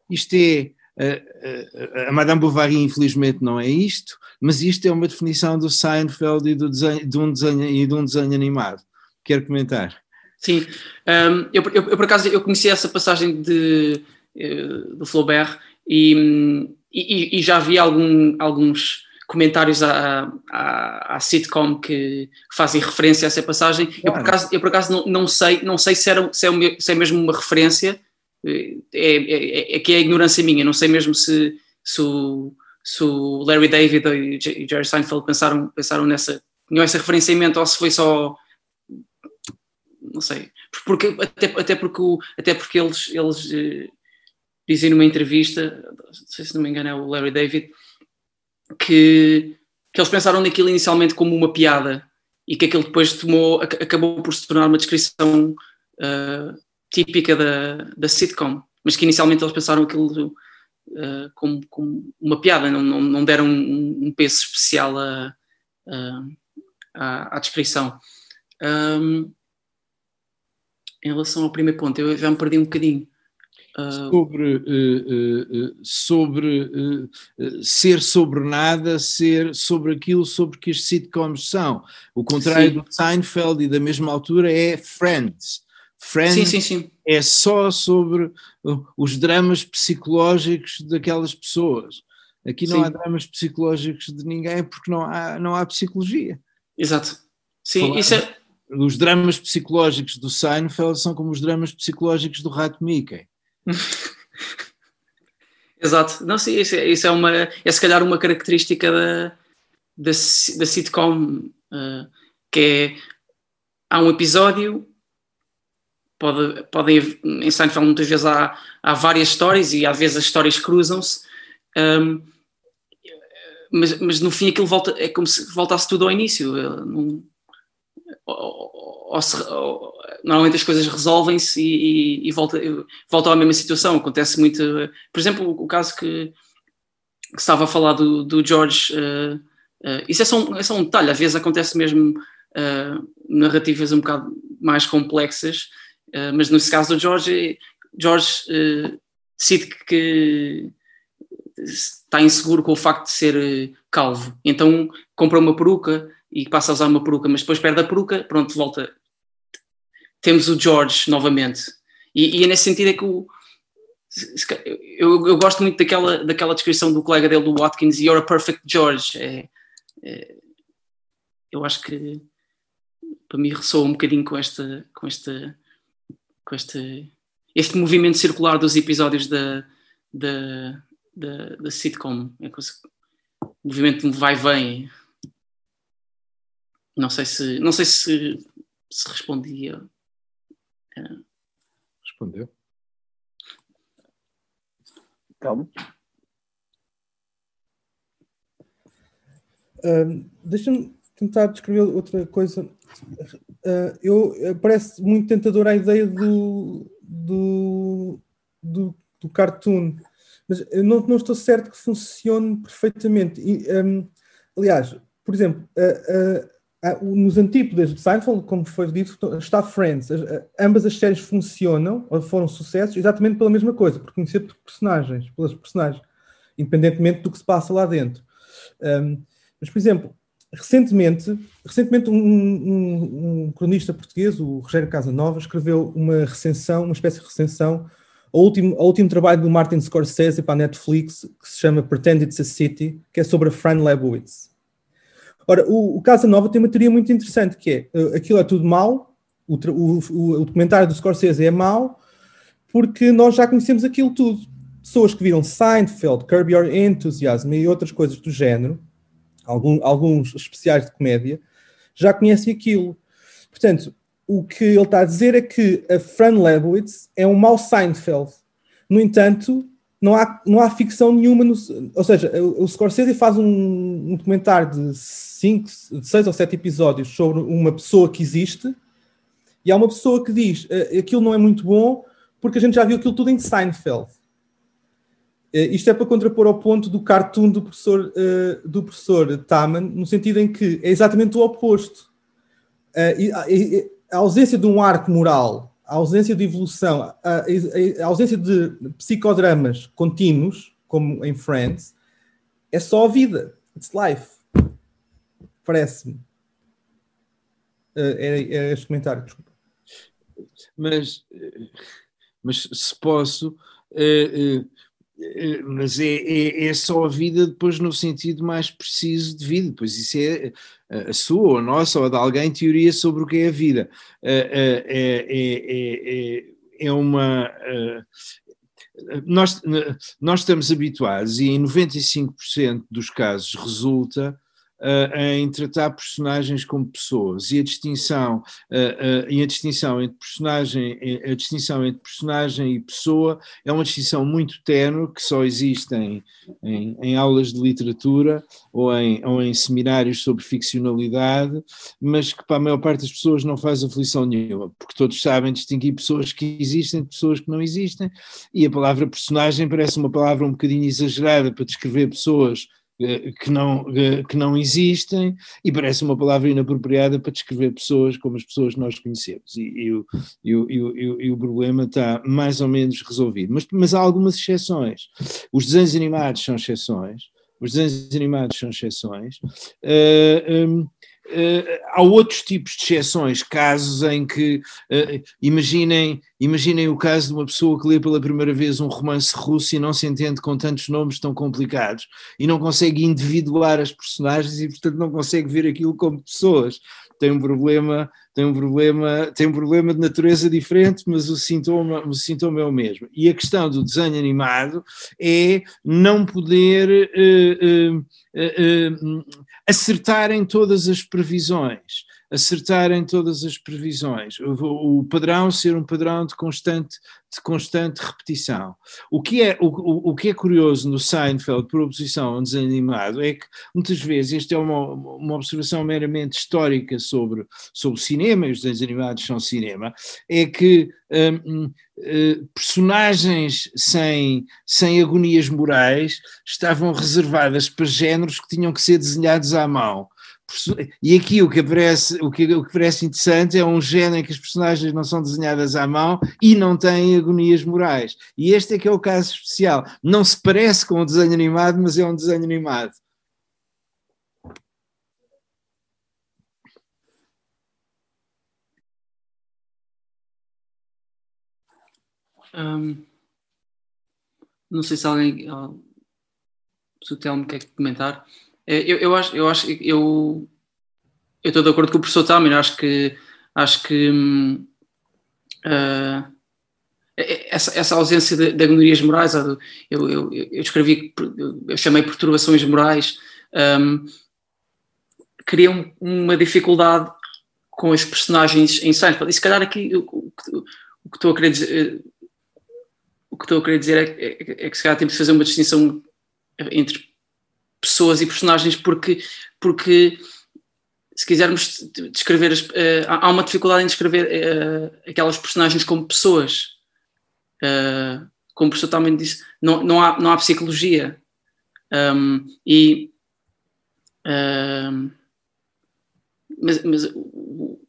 Isto é, a, a, a Madame Bovary infelizmente não é isto, mas isto é uma definição do Seinfeld e, do desenho, de, um desenho, e de um desenho animado. Quer comentar? Sim, um, eu, eu, eu, por acaso eu conheci essa passagem de, uh, do Flaubert e, e, e já vi algum, alguns comentários à, à, à, sitcom que fazem referência a essa passagem. Claro. Eu por acaso, eu por acaso não, não sei, não sei se, era, se, é, se é mesmo uma referência, é, é, é, que é a ignorância minha, não sei mesmo se, se, o, se o Larry David e Jerry Seinfeld pensaram, pensaram nessa, tinham essa referência em mente ou se foi só não sei, porque, até, até, porque, até porque eles, eles dizem numa entrevista, não sei se não me engano é o Larry David, que, que eles pensaram naquilo inicialmente como uma piada e que aquilo depois tomou, acabou por se tornar uma descrição uh, típica da, da sitcom, mas que inicialmente eles pensaram aquilo uh, como, como, uma piada, não, não, não deram um, um, peso especial a, a, à, à descrição. Um, em relação ao primeiro ponto, eu já me perdi um bocadinho. Uh... Sobre, uh, uh, sobre ser sobre nada, ser sobre aquilo sobre que as sitcoms são. O contrário sim. do Seinfeld e da mesma altura é Friends. Friends sim, sim, sim. é só sobre os dramas psicológicos daquelas pessoas. Aqui não há dramas psicológicos de ninguém porque não há, não há psicologia. Exato. Sim, Falar isso é. Os dramas psicológicos do Seinfeld são como os dramas psicológicos do Rato Mickey. Exato. Não, sim, isso, é, isso é uma. É se calhar uma característica da, da, da sitcom, uh, que é. Há um episódio, pode, podem. Em Seinfeld, muitas vezes há, há várias histórias e às vezes as histórias cruzam-se. Um, mas, mas no fim aquilo volta, é como se voltasse tudo ao início. Não, ou, ou normalmente as coisas resolvem-se e, e, e volta, voltam à mesma situação. Acontece muito. Por exemplo, o, o caso que, que, estava a falar do, do George. Uh, uh, isso é só, um, é só um detalhe, às vezes acontece mesmo uh, narrativas um bocado mais complexas, mas nesse caso do George, George decide que está inseguro com o facto de ser calvo, então compra uma peruca e passa a usar uma peruca, mas depois perde a peruca, pronto, volta. Temos o George novamente. E, e é nesse sentido é que o, eu, eu, gosto muito daquela, daquela descrição do colega dele, do Watkins, You're a perfect George. É, é, eu acho que para mim ressoa um bocadinho com esta, com esta, com este, este movimento circular dos episódios da, da, da, da sitcom. É movimento de vai-vem. Não sei se, não sei se, se respondia. É. Respondeu. Calma. Uh, Deixa-me tentar descrever outra coisa. Uh, eu, parece muito tentadora a ideia do, do, do, do cartoon, mas eu não, não, estou certo que funcione perfeitamente. E, um, aliás, por exemplo, uh, nos antípodas de Seinfeld, como foi dito, está Friends. ambas as séries funcionam, ou foram sucessos, exatamente pela mesma coisa, por conhecer por personagens, pelas personagens, independentemente do que se passa lá dentro. Um, mas, por exemplo, recentemente, recentemente um, um, um, cronista português, o Rogério Casanova, escreveu uma recensão, uma espécie de recensão, ao último, ao último trabalho do Martin Scorsese para a Netflix, que se chama Pretend It's a City, que é sobre a Fran Lebowitz. Ora, o, o Casa Nova tem uma teoria muito interessante, que é, uh, aquilo é tudo mau, o, o, o, documentário do Scorsese é mau, porque nós já conhecemos aquilo tudo. Pessoas que viram Seinfeld, Curb Your Enthusiasm e outras coisas do género, algum, alguns especiais de comédia, já conhecem aquilo. Portanto, o que ele está a dizer é que a Fran Lebowitz é um mau Seinfeld. No entanto, não há, não há ficção nenhuma, no, ou seja, o, Scorsese faz um, um documentário de cinco, de seis ou sete episódios sobre uma pessoa que existe e há uma pessoa que diz uh, aquilo não é muito bom porque a gente já viu aquilo tudo em Seinfeld. Uh, isto é para contrapor ao ponto do cartoon do professor, uh, do professor Taman, no sentido em que é exatamente o oposto. a ausência de um arco moral a ausência de evolução, a, a, ausência de psicodramas contínuos, como em Friends, é só a vida. It's life. Parece-me. É, é este comentário, desculpa. Mas, mas se posso, uh, mas é, é, é, só a vida depois no sentido mais preciso de vida, pois isso é a sua ou a nossa ou a de alguém teoria sobre o que é a vida. É, é, é uma. Nós, nós estamos habituados e em 95% dos casos resulta uh, em tratar personagens como pessoas. E a distinção uh, uh, e a distinção entre personagem a distinção entre personagem e pessoa é uma distinção muito tenue que só existe em, em, em, aulas de literatura ou em, ou em seminários sobre ficcionalidade mas que para a maior parte das pessoas não faz aflição nenhuma porque todos sabem distinguir pessoas que existem de pessoas que não existem e a palavra personagem parece uma palavra um bocadinho exagerada para descrever pessoas que não, eh, que não existem e parece uma palavra inapropriada para descrever pessoas como as pessoas que nós conhecemos e, o, e, o, e, o, e o problema está mais ou menos resolvido. Mas, mas há algumas exceções. Os desenhos animados são exceções, os desenhos animados são exceções. Uh, eh, um, Uh, há outros tipos de exceções, casos em que, uh, imaginem, imaginem o caso de uma pessoa que lê pela primeira vez um romance russo e não se entende com tantos nomes tão complicados e não consegue individuar as personagens e, portanto, não consegue ver aquilo como pessoas. Tem um problema, tem um problema, tem um problema de natureza diferente, mas o sintoma, o sintoma é o mesmo. E a questão do desenho animado é não poder uh, acertarem todas as previsões. Acertarem todas as previsões, o, padrão ser um padrão de constante, de constante repetição. O que, é, o, o que é curioso no Seinfeld, por oposição a um desenho animado, é que muitas vezes, esta é uma, uma observação meramente histórica sobre, sobre o cinema, e os desenhos animados são cinema, é que hum, hum, personagens sem, sem agonias morais estavam reservadas para géneros que tinham que ser desenhados à mão. E aqui o que, aparece, o, que, o que parece interessante é um género em que as personagens não são desenhadas à mão e não têm agonias morais. E este é que é o caso especial. Não se parece com um desenho animado, mas é um desenho animado. Um, não sei se alguém. Se o Telmo quer comentar. É, eu, eu acho, eu acho, eu estou de acordo com o professor Tamer, acho que acho que uh, essa, essa ausência de, de morais, eu, eu, eu escrevi, eu chamei perturbações morais, um, cria uma dificuldade com os personagens em Seinfeld. E se calhar aqui o, o, o que estou a querer dizer, o que estou a querer dizer é, é, é que se calhar temos de fazer uma distinção entre pessoas e personagens porque, porque se quisermos descrever, as, uh, há uma dificuldade em descrever uh, aquelas personagens como pessoas. Uh, como o professor também disse, não, não, há, não há psicologia. Um, e. mas, mas o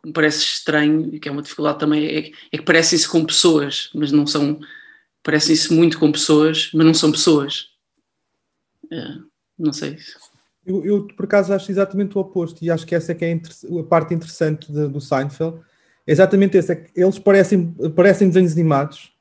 que me parece estranho, e que é uma dificuldade também, é, é que parecem-se com pessoas, mas não são. Parecem-se muito com pessoas, mas não são pessoas. Não sei. Eu, eu, por acaso, acho exatamente o oposto, e acho que essa é que é a parte interessante de, do Seinfeld. É exatamente esse, é eles parecem, parecem desenhos animados,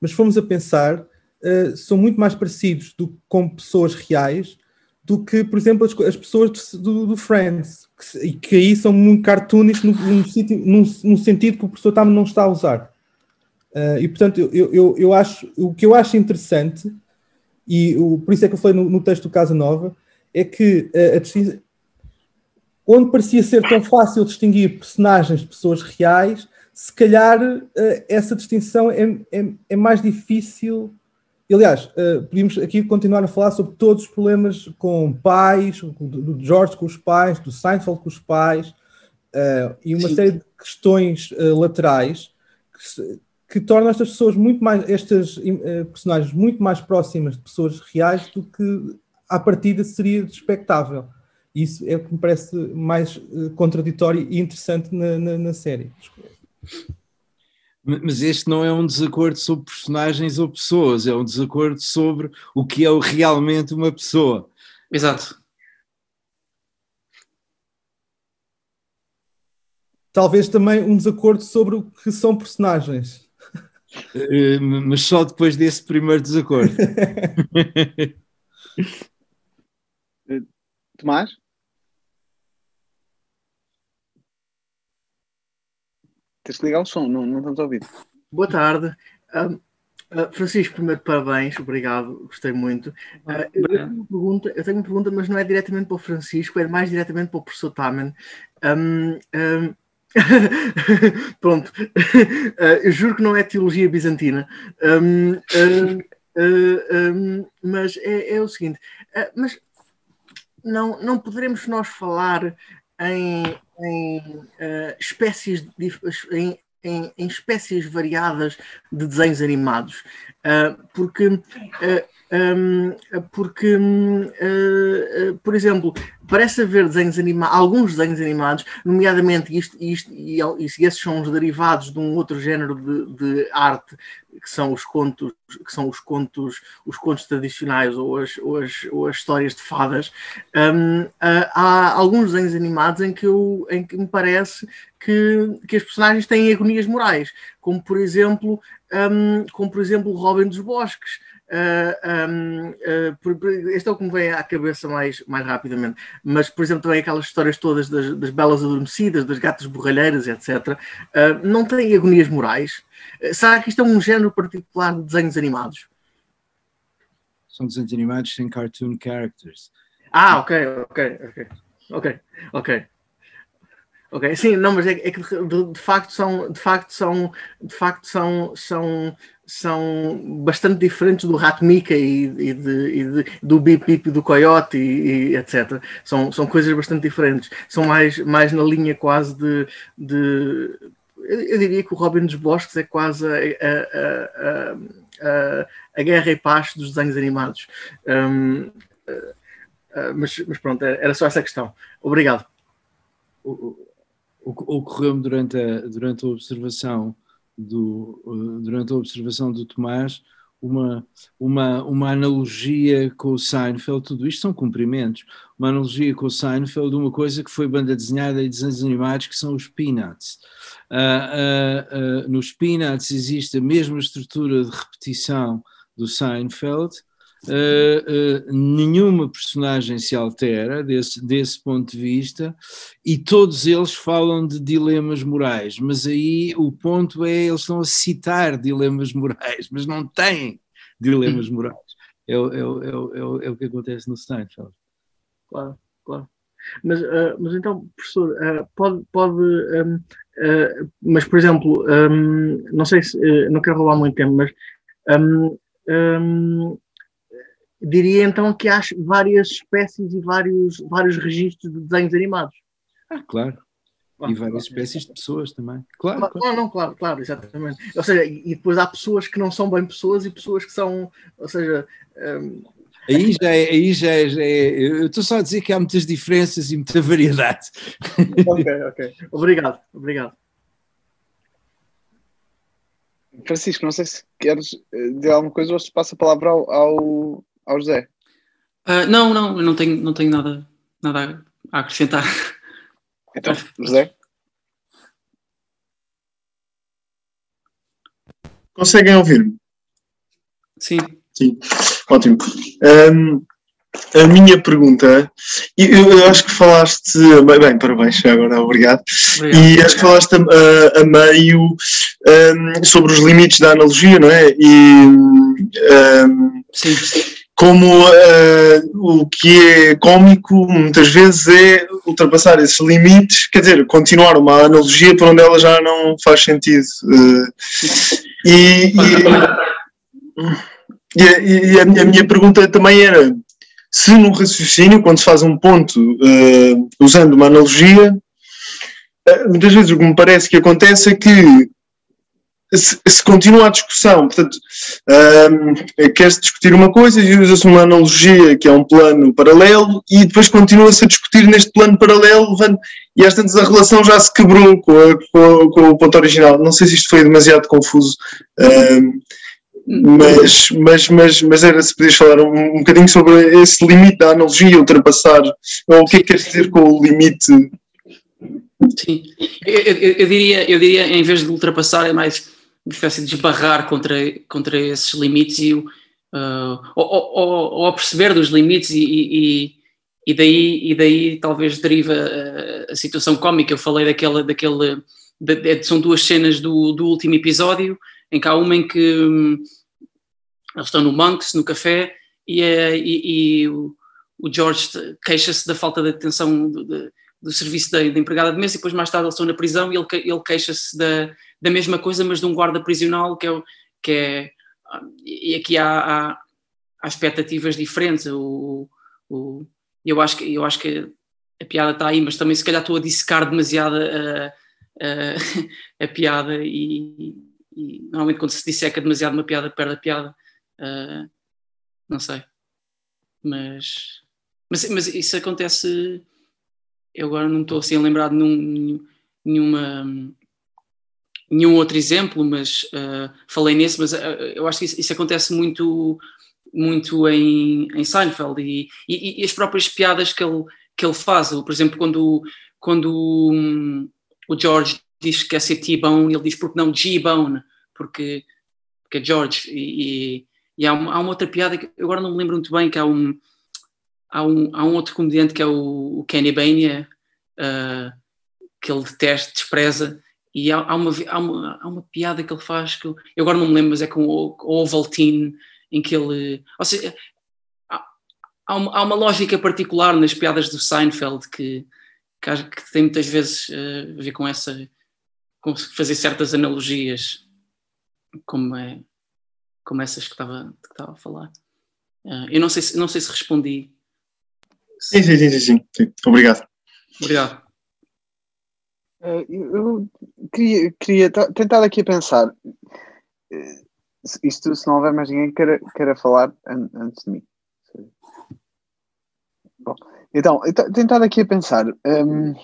mas fomos a pensar, uh, são muito mais parecidos do, com pessoas reais do que, por exemplo, as, as pessoas do, do Friends, que, que, aí são muito cartoonish no, no, no, sentido que o professor não está a usar. Uh, e portanto, eu, eu, eu acho o que eu acho interessante, e o, por isso é que eu falei no, no texto do Casa Nova, é que a, a distinção, onde parecia ser tão fácil distinguir personagens de pessoas reais, se calhar essa distinção é, é, é mais difícil. Aliás, podíamos aqui continuar a falar sobre todos os problemas com pais, do George com os pais, do Seinfeld com os pais, e uma Sim. série de questões laterais que, que tornam estas pessoas muito mais, estas personagens muito mais próximas de pessoas reais do que à partida seria expectável. Isso é o que me parece mais uh, contraditório e interessante na, na, na série. Mas este não é um desacordo sobre personagens ou pessoas, é um desacordo sobre o que é realmente uma pessoa. Exato. Talvez também um desacordo sobre o que são personagens. Uh, mas só depois desse primeiro desacordo. Tomás? Tens de ligar o som, não, não estamos a ouvir. Boa tarde. Uh, uh, Francisco, primeiro parabéns, obrigado, gostei muito. Uh, eu, tenho uma pergunta, eu tenho uma pergunta, mas não é diretamente para o Francisco, é mais diretamente para o professor Taman. Um, um, Pronto, eu juro que não é teologia bizantina, um, mas é, é, o seguinte: mas não, não poderemos nós falar em, em uh, espécies em, em, em, espécies variadas de desenhos animados, uh, porque uh, um, porque, uh, por exemplo, parece haver desenhos animados, alguns desenhos animados, nomeadamente isto, isto e, esses são os derivados de um outro género de, de, arte, que são os contos, que são os contos, os contos tradicionais ou as, ou as, ou as histórias de fadas. Um, uh, há alguns desenhos animados em que, eu, em que me parece que, que as personagens têm agonias morais, como por exemplo, um, como por exemplo o Robin dos Bosques. Uh, um, uh, este é o que me vem à cabeça mais, mais rapidamente. Mas, por exemplo, também aquelas histórias todas das, das belas adormecidas, das gatas borralheiras, etc., uh, não têm agonias morais. Uh, será que isto é um género particular de desenhos animados? São desenhos animados sem cartoon characters. Ah, ok, ok, ok. Ok, ok. Ok, sim, não, mas é, é que de, de, facto são, de facto são, de facto são, são, são bastante diferentes do Rato Mica e, e, de, e de, do Bip Bip do Coyote e, e, etc. São, são coisas bastante diferentes. São mais, mais na linha quase de, de eu diria que o Robin dos Bosques é quase a, a, a, a guerra e paz dos desenhos animados. Um, uh, uh, mas, mas, pronto, era só essa questão. Obrigado ocorreu-me durante a, durante a observação do uh, durante a observação do Tomás uma, uma, uma analogia com o Seinfeld, tudo isto são cumprimentos, uma analogia com o Seinfeld, uma coisa que foi banda desenhada e desenhos animados, que são os Peanuts. Uh, uh, uh, nos Peanuts existe a mesma estrutura de repetição do Seinfeld, uh, nenhuma personagem se altera desse, desse ponto de vista e todos eles falam de dilemas morais, mas aí o ponto é eles estão a citar dilemas morais, mas não têm dilemas morais. É, é, é, é, é o que acontece no Steinfeld. Claro, claro. Mas, uh, mas então, professor, uh, pode, pode um, uh, mas por exemplo, um, não sei se, não quero roubar muito tempo, mas um, diria então que há várias espécies e vários, vários registros de desenhos animados. Ah, claro. Claro, e várias claro. espécies de pessoas também. Claro, claro. Não, não, claro, claro, exatamente. Ou seja, e depois há pessoas que não são bem pessoas e pessoas que são, ou seja. Um... Aí já é, aí já é, já é, eu estou só a dizer que há muitas diferenças e muita variedade. ok, ok. Obrigado, obrigado. Francisco, não sei se queres eh, dizer alguma coisa ou se passa a palavra ao, ao, ao José? Uh, não, não, eu não tenho, não tenho nada, nada a acrescentar. Então, José? Conseguem ouvir-me? Sim. Sim, ótimo. Um, a minha pergunta, eu, eu, acho que falaste, bem, parabéns, agora, obrigado. obrigado. E acho que falaste a, a meio um, sobre os limites da analogia, não é? E, um, Sim como uh, o que é cómico muitas vezes é ultrapassar esses limites, quer dizer, continuar uma analogia para onde ela já não faz sentido. Uh, e, e, e, a, a, minha pergunta também era se no raciocínio, quando se faz um ponto uh, usando uma analogia, muitas vezes o que me parece que acontece é que se, se, continua a discussão, portanto, um, quer-se discutir uma coisa e usa-se uma analogia que é um plano paralelo e depois continua-se a discutir neste plano paralelo levando, e às tantas a relação já se quebrou com, a, com, com, o ponto original. Não sei se isto foi demasiado confuso, um, mas, mas, mas, mas era se podias falar um, um bocadinho sobre esse limite da analogia, ultrapassar, ou o que é que queres dizer com o limite Sim, eu, eu, eu, diria, eu diria, em vez de ultrapassar, é mais uma espécie de esbarrar contra, contra esses limites e uh, ou, ou, ou, perceber dos limites e, e, e, daí, e daí talvez deriva a, a situação cómica. Eu falei daquela, daquele, de, são duas cenas do, do último episódio, em que há uma em que hum, eles estão no Monks, no café, e, é, e, e o, o, George queixa-se da falta de atenção do, de, do serviço da, da, empregada de mesa e depois mais tarde eles estão na prisão e ele, ele queixa-se da, da mesma coisa, mas de um guarda prisional que é, que é e aqui há, há, há expectativas diferentes. O, o, eu, acho que, eu acho que a piada está aí, mas também se calhar estou a dissecar demasiado a, a, a piada e, e, normalmente quando se disseca demasiado uma piada perde a piada. Uh, não sei. Mas, mas, mas isso acontece. Eu agora não estou assim a lembrar de nenhum, nenhuma nenhum outro exemplo, mas uh, falei nesse, mas uh, eu acho que isso, isso, acontece muito, muito em, em Seinfeld e, e, e, as próprias piadas que ele, que ele faz. Por exemplo, quando, quando um, o George diz que quer ser T-Bone, ele diz porque não G-Bone, porque, porque é George. E, e há, uma, há, uma, outra piada que agora não me lembro muito bem, que há um, há um, há um outro comediante que é o, o Kenny Bania, uh, que ele detesta, despreza, e há, há, uma, há, uma, há uma piada que ele faz que eu, eu agora não me lembro, mas é com o, o Ovaltine, em que ele. Ou seja, há, há, uma, há uma lógica particular nas piadas do Seinfeld que, que, acho que tem muitas vezes uh, a ver com essa, com fazer certas analogias, como, é, como essas que estava, que estava a falar. Uh, eu não sei, se, não sei se respondi. Sim, sim, sim, sim. sim. Obrigado. Obrigado. Uh, eu queria, queria tentar aqui a pensar. Uh, isto, se não houver mais ninguém que queira, queira falar an antes de mim. Bom, então, tentado aqui a pensar. Um,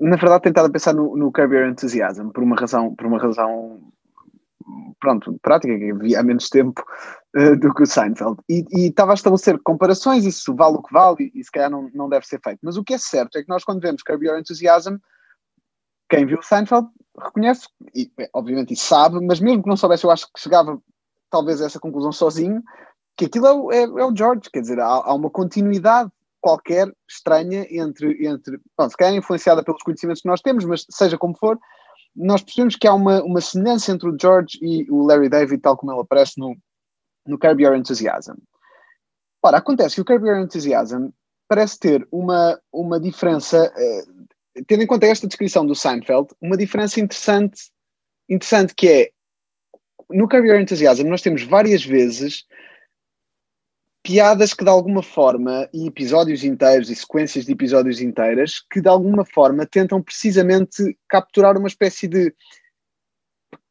na verdade, tentado a pensar no, no Your Enthusiasm por uma razão, por uma razão pronto, prática, que havia há menos tempo uh, do que o Seinfeld. E, e estava a estabelecer comparações, isso vale o que vale, e, e se calhar não, não deve ser feito. Mas o que é certo é que nós, quando vemos Curb Your Enthusiasm, quem viu Seinfeld reconhece, e obviamente e sabe, mas mesmo que não soubesse, eu acho que chegava talvez a essa conclusão sozinho, que aquilo é é, é o George, quer dizer, há, há, uma continuidade qualquer estranha entre, entre bom, se calhar influenciada pelos conhecimentos que nós temos, mas seja como for, nós percebemos que há uma, uma semelhança entre o George e o Larry David, tal como ele aparece no, no Curb Your Enthusiasm. Ora, acontece que o Curb Your Enthusiasm parece ter uma, uma diferença, eh, tendo em conta esta descrição do Seinfeld, uma diferença interessante, interessante que é, no Your Enthusiasm nós temos várias vezes piadas que de alguma forma, e episódios inteiros e sequências de episódios inteiras, que de alguma forma tentam precisamente capturar uma espécie de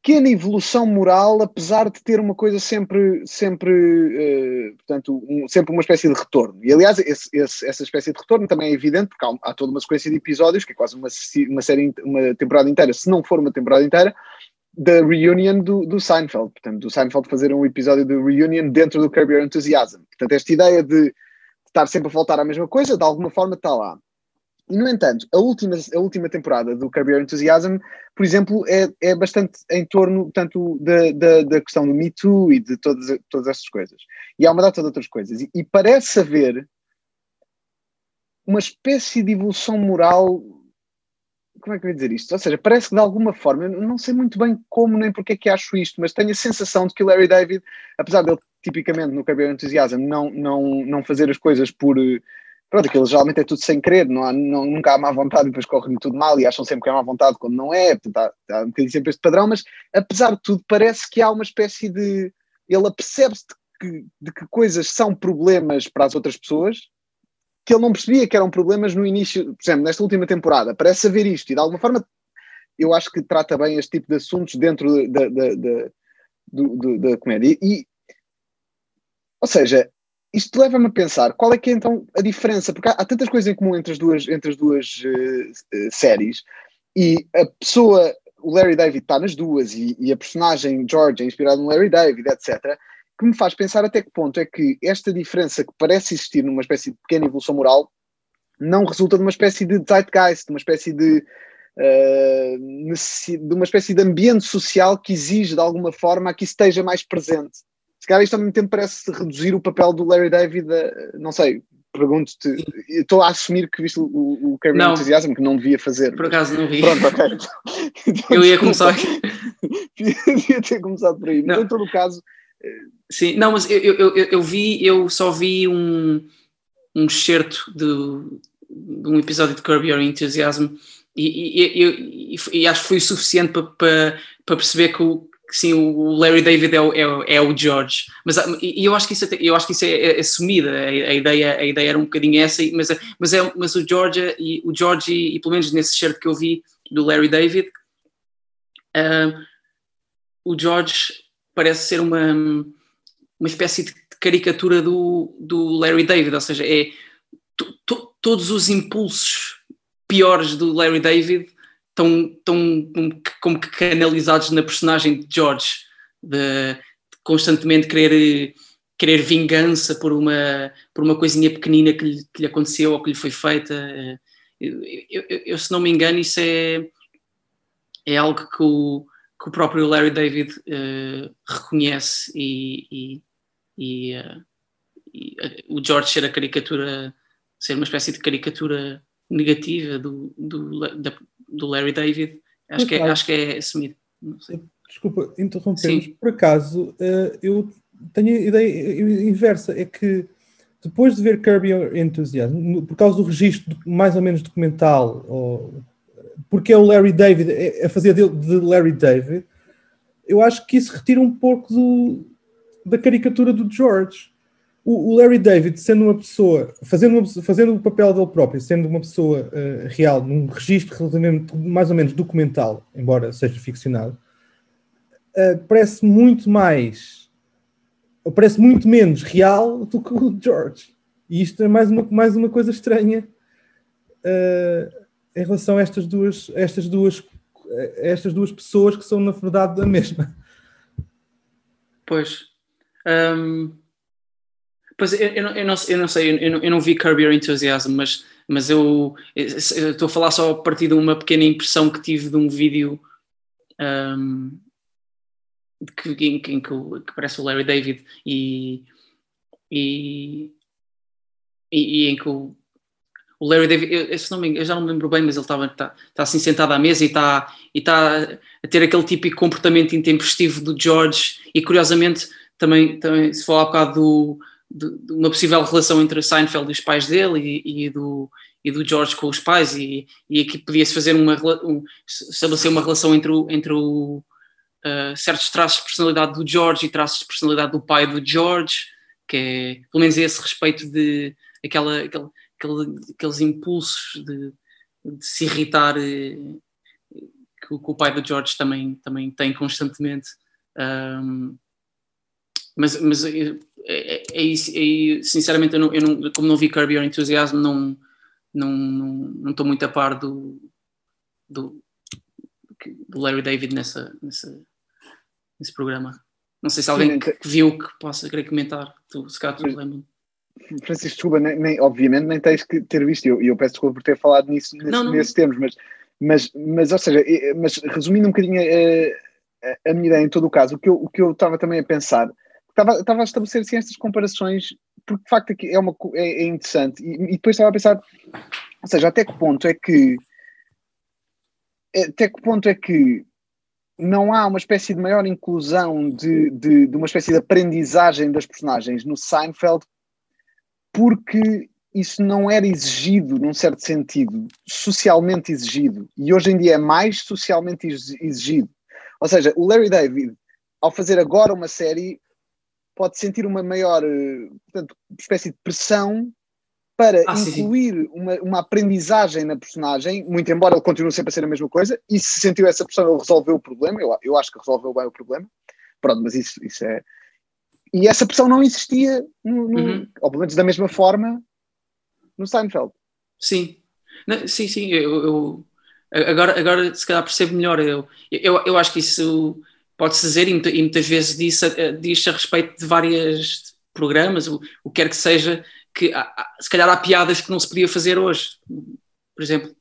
pequena evolução moral, apesar de ter uma coisa sempre, sempre, uh, portanto, um, sempre uma espécie de retorno. E aliás, esse, esse, essa espécie de retorno também é evidente, porque há, há, toda uma sequência de episódios, que é quase uma, uma série, uma temporada inteira, se não for uma temporada inteira, da reunion do, do Seinfeld, portanto, do Seinfeld fazer um episódio de reunion dentro do Curb Your Enthusiasm. Portanto, esta ideia de estar sempre a voltar à mesma coisa, de alguma forma está lá. E, no entanto, a última, a última temporada do Your Enthusiasm, por exemplo, é, é bastante em torno tanto da, da, da questão do Me Too e de todas, todas essas coisas. E há uma data de outras coisas. E, e parece haver uma espécie de evolução moral como é que eu ia dizer isto? Ou seja, parece que de alguma forma, eu não sei muito bem como nem porque é que acho isto, mas tenho a sensação de que o Larry David, apesar dele tipicamente no cabelo entusiasmo não, não, não fazer as coisas por. Pronto, aquilo geralmente é tudo sem querer, não há, não, nunca há má vontade e depois corre-me tudo mal e acham sempre que é má vontade quando não é, portanto há, há um bocadinho sempre este padrão, mas apesar de tudo parece que há uma espécie de. Ele apercebe-se de que, de que coisas são problemas para as outras pessoas que ele não percebia que eram problemas no início, por exemplo, nesta última temporada. Parece haver isto e de alguma forma eu acho que trata bem este tipo de assuntos dentro da, da, da, da comédia. E, ou seja, isto leva-me a pensar qual é que é então a diferença, porque há, há tantas coisas em comum entre as duas, entre as duas uh, uh, séries e a pessoa, o Larry David está nas duas e, e, a personagem George é inspirada no Larry David, etc que me faz pensar até que ponto é que esta diferença que parece existir numa espécie de pequena evolução moral não resulta de uma espécie de zeitgeist, de uma espécie de, uh, de uma espécie de ambiente social que exige de alguma forma que esteja mais presente. Se calhar isto ao mesmo tempo parece reduzir o papel do Larry David, a, não sei, pergunto-te, estou a assumir que viste o, o Kevin Enthusiasm, que não devia fazer. Por acaso não vi. Pronto, ok. Então, eu ia começar. devia ter começado por aí, mas não. em todo o caso, Sim, não, mas eu, eu, eu, eu vi, eu só vi um, um excerto de, de um episódio de Curb Your Enthusiasm e, e, e, e acho que foi o suficiente para, para, para perceber que, o, sim, o Larry David é o, é, é o George. Mas e eu acho que isso, eu acho que isso é, é assumida, a, a, ideia, a ideia era um bocadinho essa, mas, mas, é, mas o George, e, o George e, pelo menos nesse excerto que eu vi do Larry David, uh, o George parece ser uma, uma espécie de caricatura do, do Larry David, ou seja, é todos os impulsos piores do Larry David estão, estão como que canalizados na personagem de George, de, constantemente querer, querer vingança por uma, por uma coisinha pequenina que lhe, que lhe aconteceu ou que lhe foi feita. Eu, eu, eu, se não me engano, isso é, é algo que o, que o próprio Larry David uh, reconhece e, e, e, uh, e uh, o George ser a caricatura, ser uma espécie de caricatura negativa do, do, da, do Larry David, acho que, é, acho que é assumido. Desculpa interromper, por acaso eu tenho a ideia inversa, é que depois de ver Kirby Enthusiasm, por causa do registro mais ou menos documental, ou, porque é o Larry David a fazer de, de Larry David, eu acho que isso retira um pouco do, da caricatura do George. O, Larry David, sendo uma pessoa, fazendo, uma, fazendo o papel dele próprio, sendo uma pessoa uh, real, num registro relativamente mais ou menos documental, embora seja ficcionado, uh, parece muito mais, parece muito menos real do que o George. E isto é mais uma, mais uma coisa estranha uh, em relação a estas duas, estas duas, estas duas pessoas que são na verdade a mesma. Pois. Um Pois eu, eu, não, eu, não, eu não sei, eu não, eu não vi Curb Your Enthusiasm, mas, mas eu, eu estou a falar só a partir de uma pequena impressão que tive de um vídeo um, que, em, que, que parece o Larry David e, e, e, e em que o, o Larry David, eu, nome, eu já não me lembro bem, mas ele estava tá, tá assim sentado à mesa e está e tá a ter aquele típico comportamento intempestivo do George e curiosamente também, também se falar um bocado do de, de, uma possível relação entre Seinfeld e os pais dele e, e, do, e do George com os pais e, e aqui podia-se fazer uma um, estabelecer uma relação entre o, entre o uh, certos traços de personalidade do George e traços de personalidade do pai do George que é pelo menos esse respeito de aquela, aquele, aquele, aqueles impulsos de, de se irritar eh, que, que, o pai do George também, também tem constantemente. Um, mas, mas é, é, é é, sinceramente, eu, não, eu não, como não vi Kirby Your Enthusiasm, não não não estou muito a par do, do, do Larry David nessa, nessa, nesse programa. Não sei se alguém que, que viu que possa querer comentar. Tu, se calhar tu lembra Francisco, desculpa, nem, nem, obviamente nem tens que ter visto, e eu, eu, peço desculpa por ter falado nisso nesse, não, não. nesses termos, mas, mas, mas, ou seja, mas resumindo um bocadinho a, a, a minha ideia em todo o caso, o que eu, o que eu estava também a pensar estava, estava a estabelecer assim, estas comparações, porque de facto é, uma, é, é interessante, e, e, depois estava a pensar, ou seja, até que ponto é que até que ponto é que não há uma espécie de maior inclusão de, de, de uma espécie de aprendizagem das personagens no Seinfeld porque isso não era exigido, num certo sentido, socialmente exigido, e hoje em dia é mais socialmente exigido. Ou seja, o Larry David, ao fazer agora uma série, pode sentir uma maior eh, portanto, espécie de pressão para ah, incluir sim, sim. Uma, uma aprendizagem na personagem, muito embora ele continue sempre a ser a mesma coisa, e se sentiu essa pressão, ele resolveu o problema, eu, eu acho que resolveu bem o problema, pronto, mas isso, isso é... E essa pressão não existia, no, no uhum. ou pelo menos da mesma forma, no Seinfeld. Sim, não, sim, sim, eu, eu, agora, agora se calhar percebo melhor, eu, eu, eu acho que isso pode-se dizer, e, e, muitas vezes diz, diz a respeito de vários programas, o, o que quer que seja, que há, se calhar há piadas que não se podia fazer hoje, por exemplo.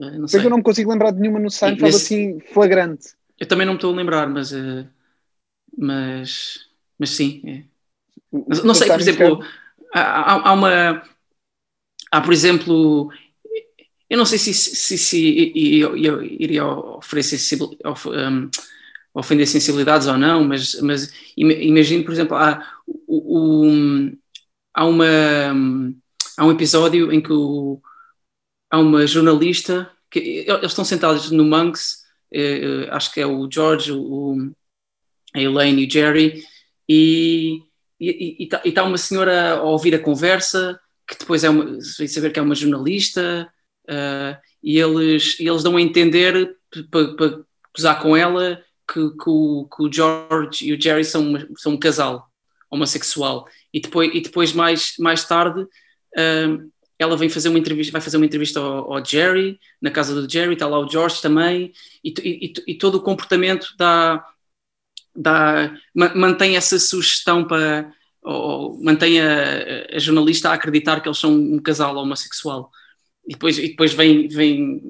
Eh, não sei. Eu não me consigo lembrar de nenhuma no Seinfeld nesse, assim flagrante. Eu também não me estou a lembrar, mas, uh, mas, mas sim. É. Mas, não sei, por exemplo, há, há, uma. Há, por exemplo, eu não sei se, se, se eu, eu iria oferecer um, ofender sensibilidades ou não, mas, mas imagino, por exemplo, há, o, o, há, uma, há um episódio em que o, há uma jornalista, que eles estão sentados no Monks, eh, acho que é o George, o, a Elaine e o Jerry, e está tá uma senhora a ouvir a conversa, que depois é uma, saber que é uma jornalista, uh, e eles, eles dão a entender para gozar com ela que, que, o, que, o, George e o Jerry são, uma, são um casal homossexual e depois, e depois mais, mais tarde uh, ela vem fazer uma entrevista, vai fazer uma entrevista ao, ao, Jerry, na casa do Jerry, está lá o George também, e, e, e todo o comportamento dá, dá, mantém essa sugestão para ou, mantém a, a, jornalista a acreditar que eles são um casal homossexual. E depois, e depois vem, vem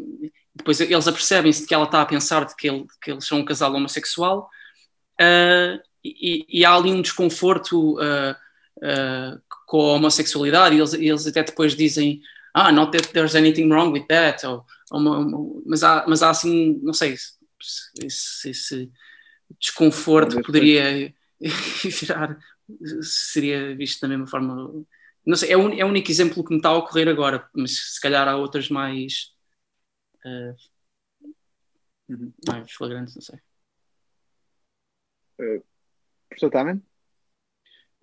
depois eles apercebem-se de que ela está a pensar de que, ele, que eles são um casal homossexual uh, e, e, há ali um desconforto uh, uh, com a homossexualidade e eles, eles até depois dizem ah, not that there's anything wrong with that ou, ou, mas, há, mas há assim, não sei esse, esse desconforto poderia virar seria visto da mesma forma Não sei, é o, é o único exemplo que me está a ocorrer agora, mas se calhar há outras mais. Uh, mais flagrantes, não sei. Uh, professor Tamen?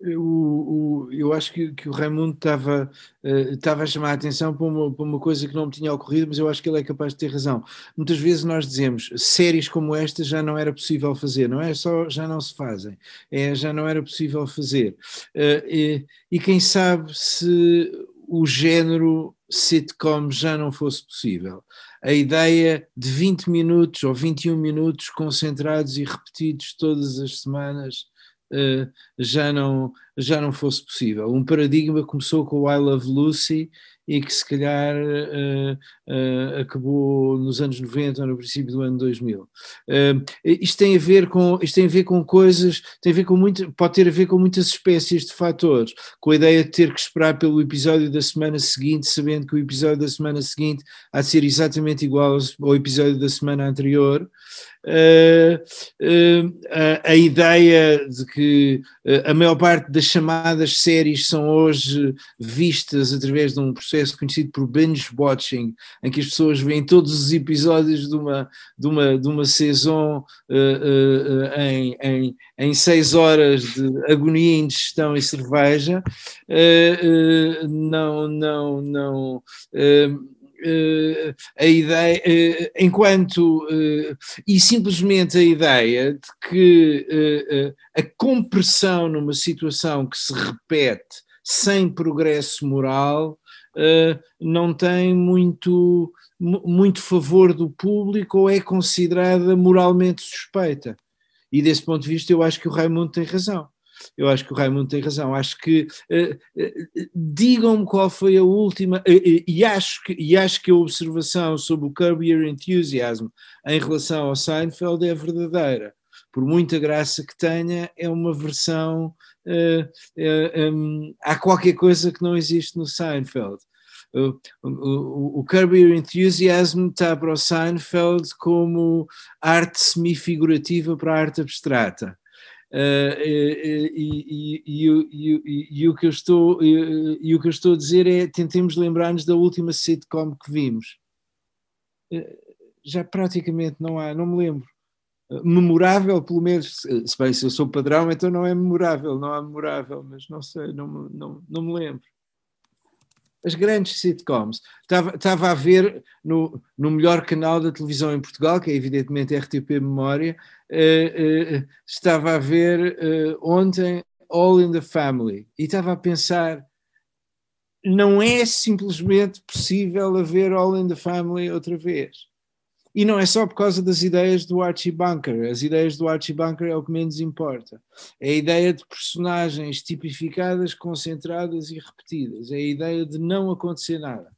O, o, eu acho que, que o Raimundo estava, uh, estava a chamar a atenção para uma, para uma coisa que não me tinha ocorrido, mas eu acho que ele é capaz de ter razão. Muitas vezes nós dizemos séries como esta já não era possível fazer, não é só já não se fazem, é já não era possível fazer. Uh, e, e quem sabe se o género sitcom já não fosse possível. A ideia de 20 minutos ou 21 minutos concentrados e repetidos todas as semanas uh, já, não, já não fosse possível. Um paradigma começou com I Love Lucy e que se calhar uh, uh, acabou nos anos 90 ou no princípio do ano 2000. Uh, isto tem a ver com isto tem a ver com coisas, tem a ver com muito, pode ter a ver com muitas espécies de fatores, com a ideia de ter que esperar pelo episódio da semana seguinte, sabendo que o episódio da semana seguinte há de ser exatamente igual ao episódio da semana anterior. Uh, uh, a, ideia de que uh, a maior parte das chamadas séries são hoje vistas através de um processo conhecido por binge watching, em que as pessoas veem todos os episódios de uma, de uma, de uma saison em, em, em seis horas de agonia, indigestão e cerveja. não, não, não a ideia, uh, enquanto uh, e simplesmente a ideia de que a compressão numa situação que se repete sem progresso moral não tem muito, muito favor do público ou é considerada moralmente suspeita. E desse ponto de vista eu acho que o Raimundo tem razão eu acho que o Raimundo tem razão. Acho que uh, uh, digam-me qual foi a última, uh, e, acho que, e acho que a observação sobre o Curb Your Enthusiasm em relação ao Seinfeld é verdadeira. Por muita graça que tenha, é uma versão. Um, há qualquer coisa que não existe no Seinfeld. O, o, o Curb Your Enthusiasm está para o Seinfeld como arte semifigurativa para a arte abstrata. O que eu estou, e, o que eu estou a dizer é tentemos lembrar-nos da última sitcom que vimos. Uh, já praticamente não há, não me lembro. Uh, memorável, pelo menos, se bem se eu sou padrão, então não é memorável, não há memorável, mas não sei, não, não, não me lembro as grandes sitcoms. Estava, estava a ver no, no melhor canal da televisão em Portugal, que é evidentemente RTP Memória, uh, uh, estava a ver uh, ontem All in the Family e estava a pensar. Não é simplesmente possível haver All in the Family outra vez. E não é só por causa das ideias do Archie Bunker. As ideias do Archie Bunker é o que menos importa. É a ideia de personagens tipificadas, concentradas e repetidas. É a ideia de não acontecer nada.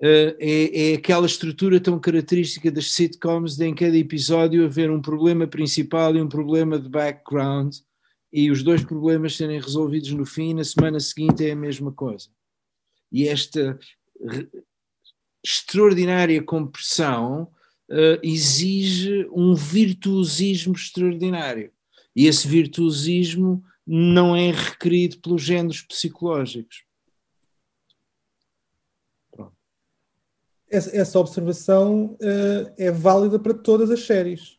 Uh, é, é, aquela estrutura tão característica das sitcoms de em cada episódio haver um problema principal e um problema de background e os dois problemas serem resolvidos no fim na semana seguinte é a mesma coisa. E esta extraordinária compressão uh, exige um virtuosismo extraordinário. E esse virtuosismo não é requerido pelos géneros psicológicos. Essa, essa observação uh, é válida para todas as séries,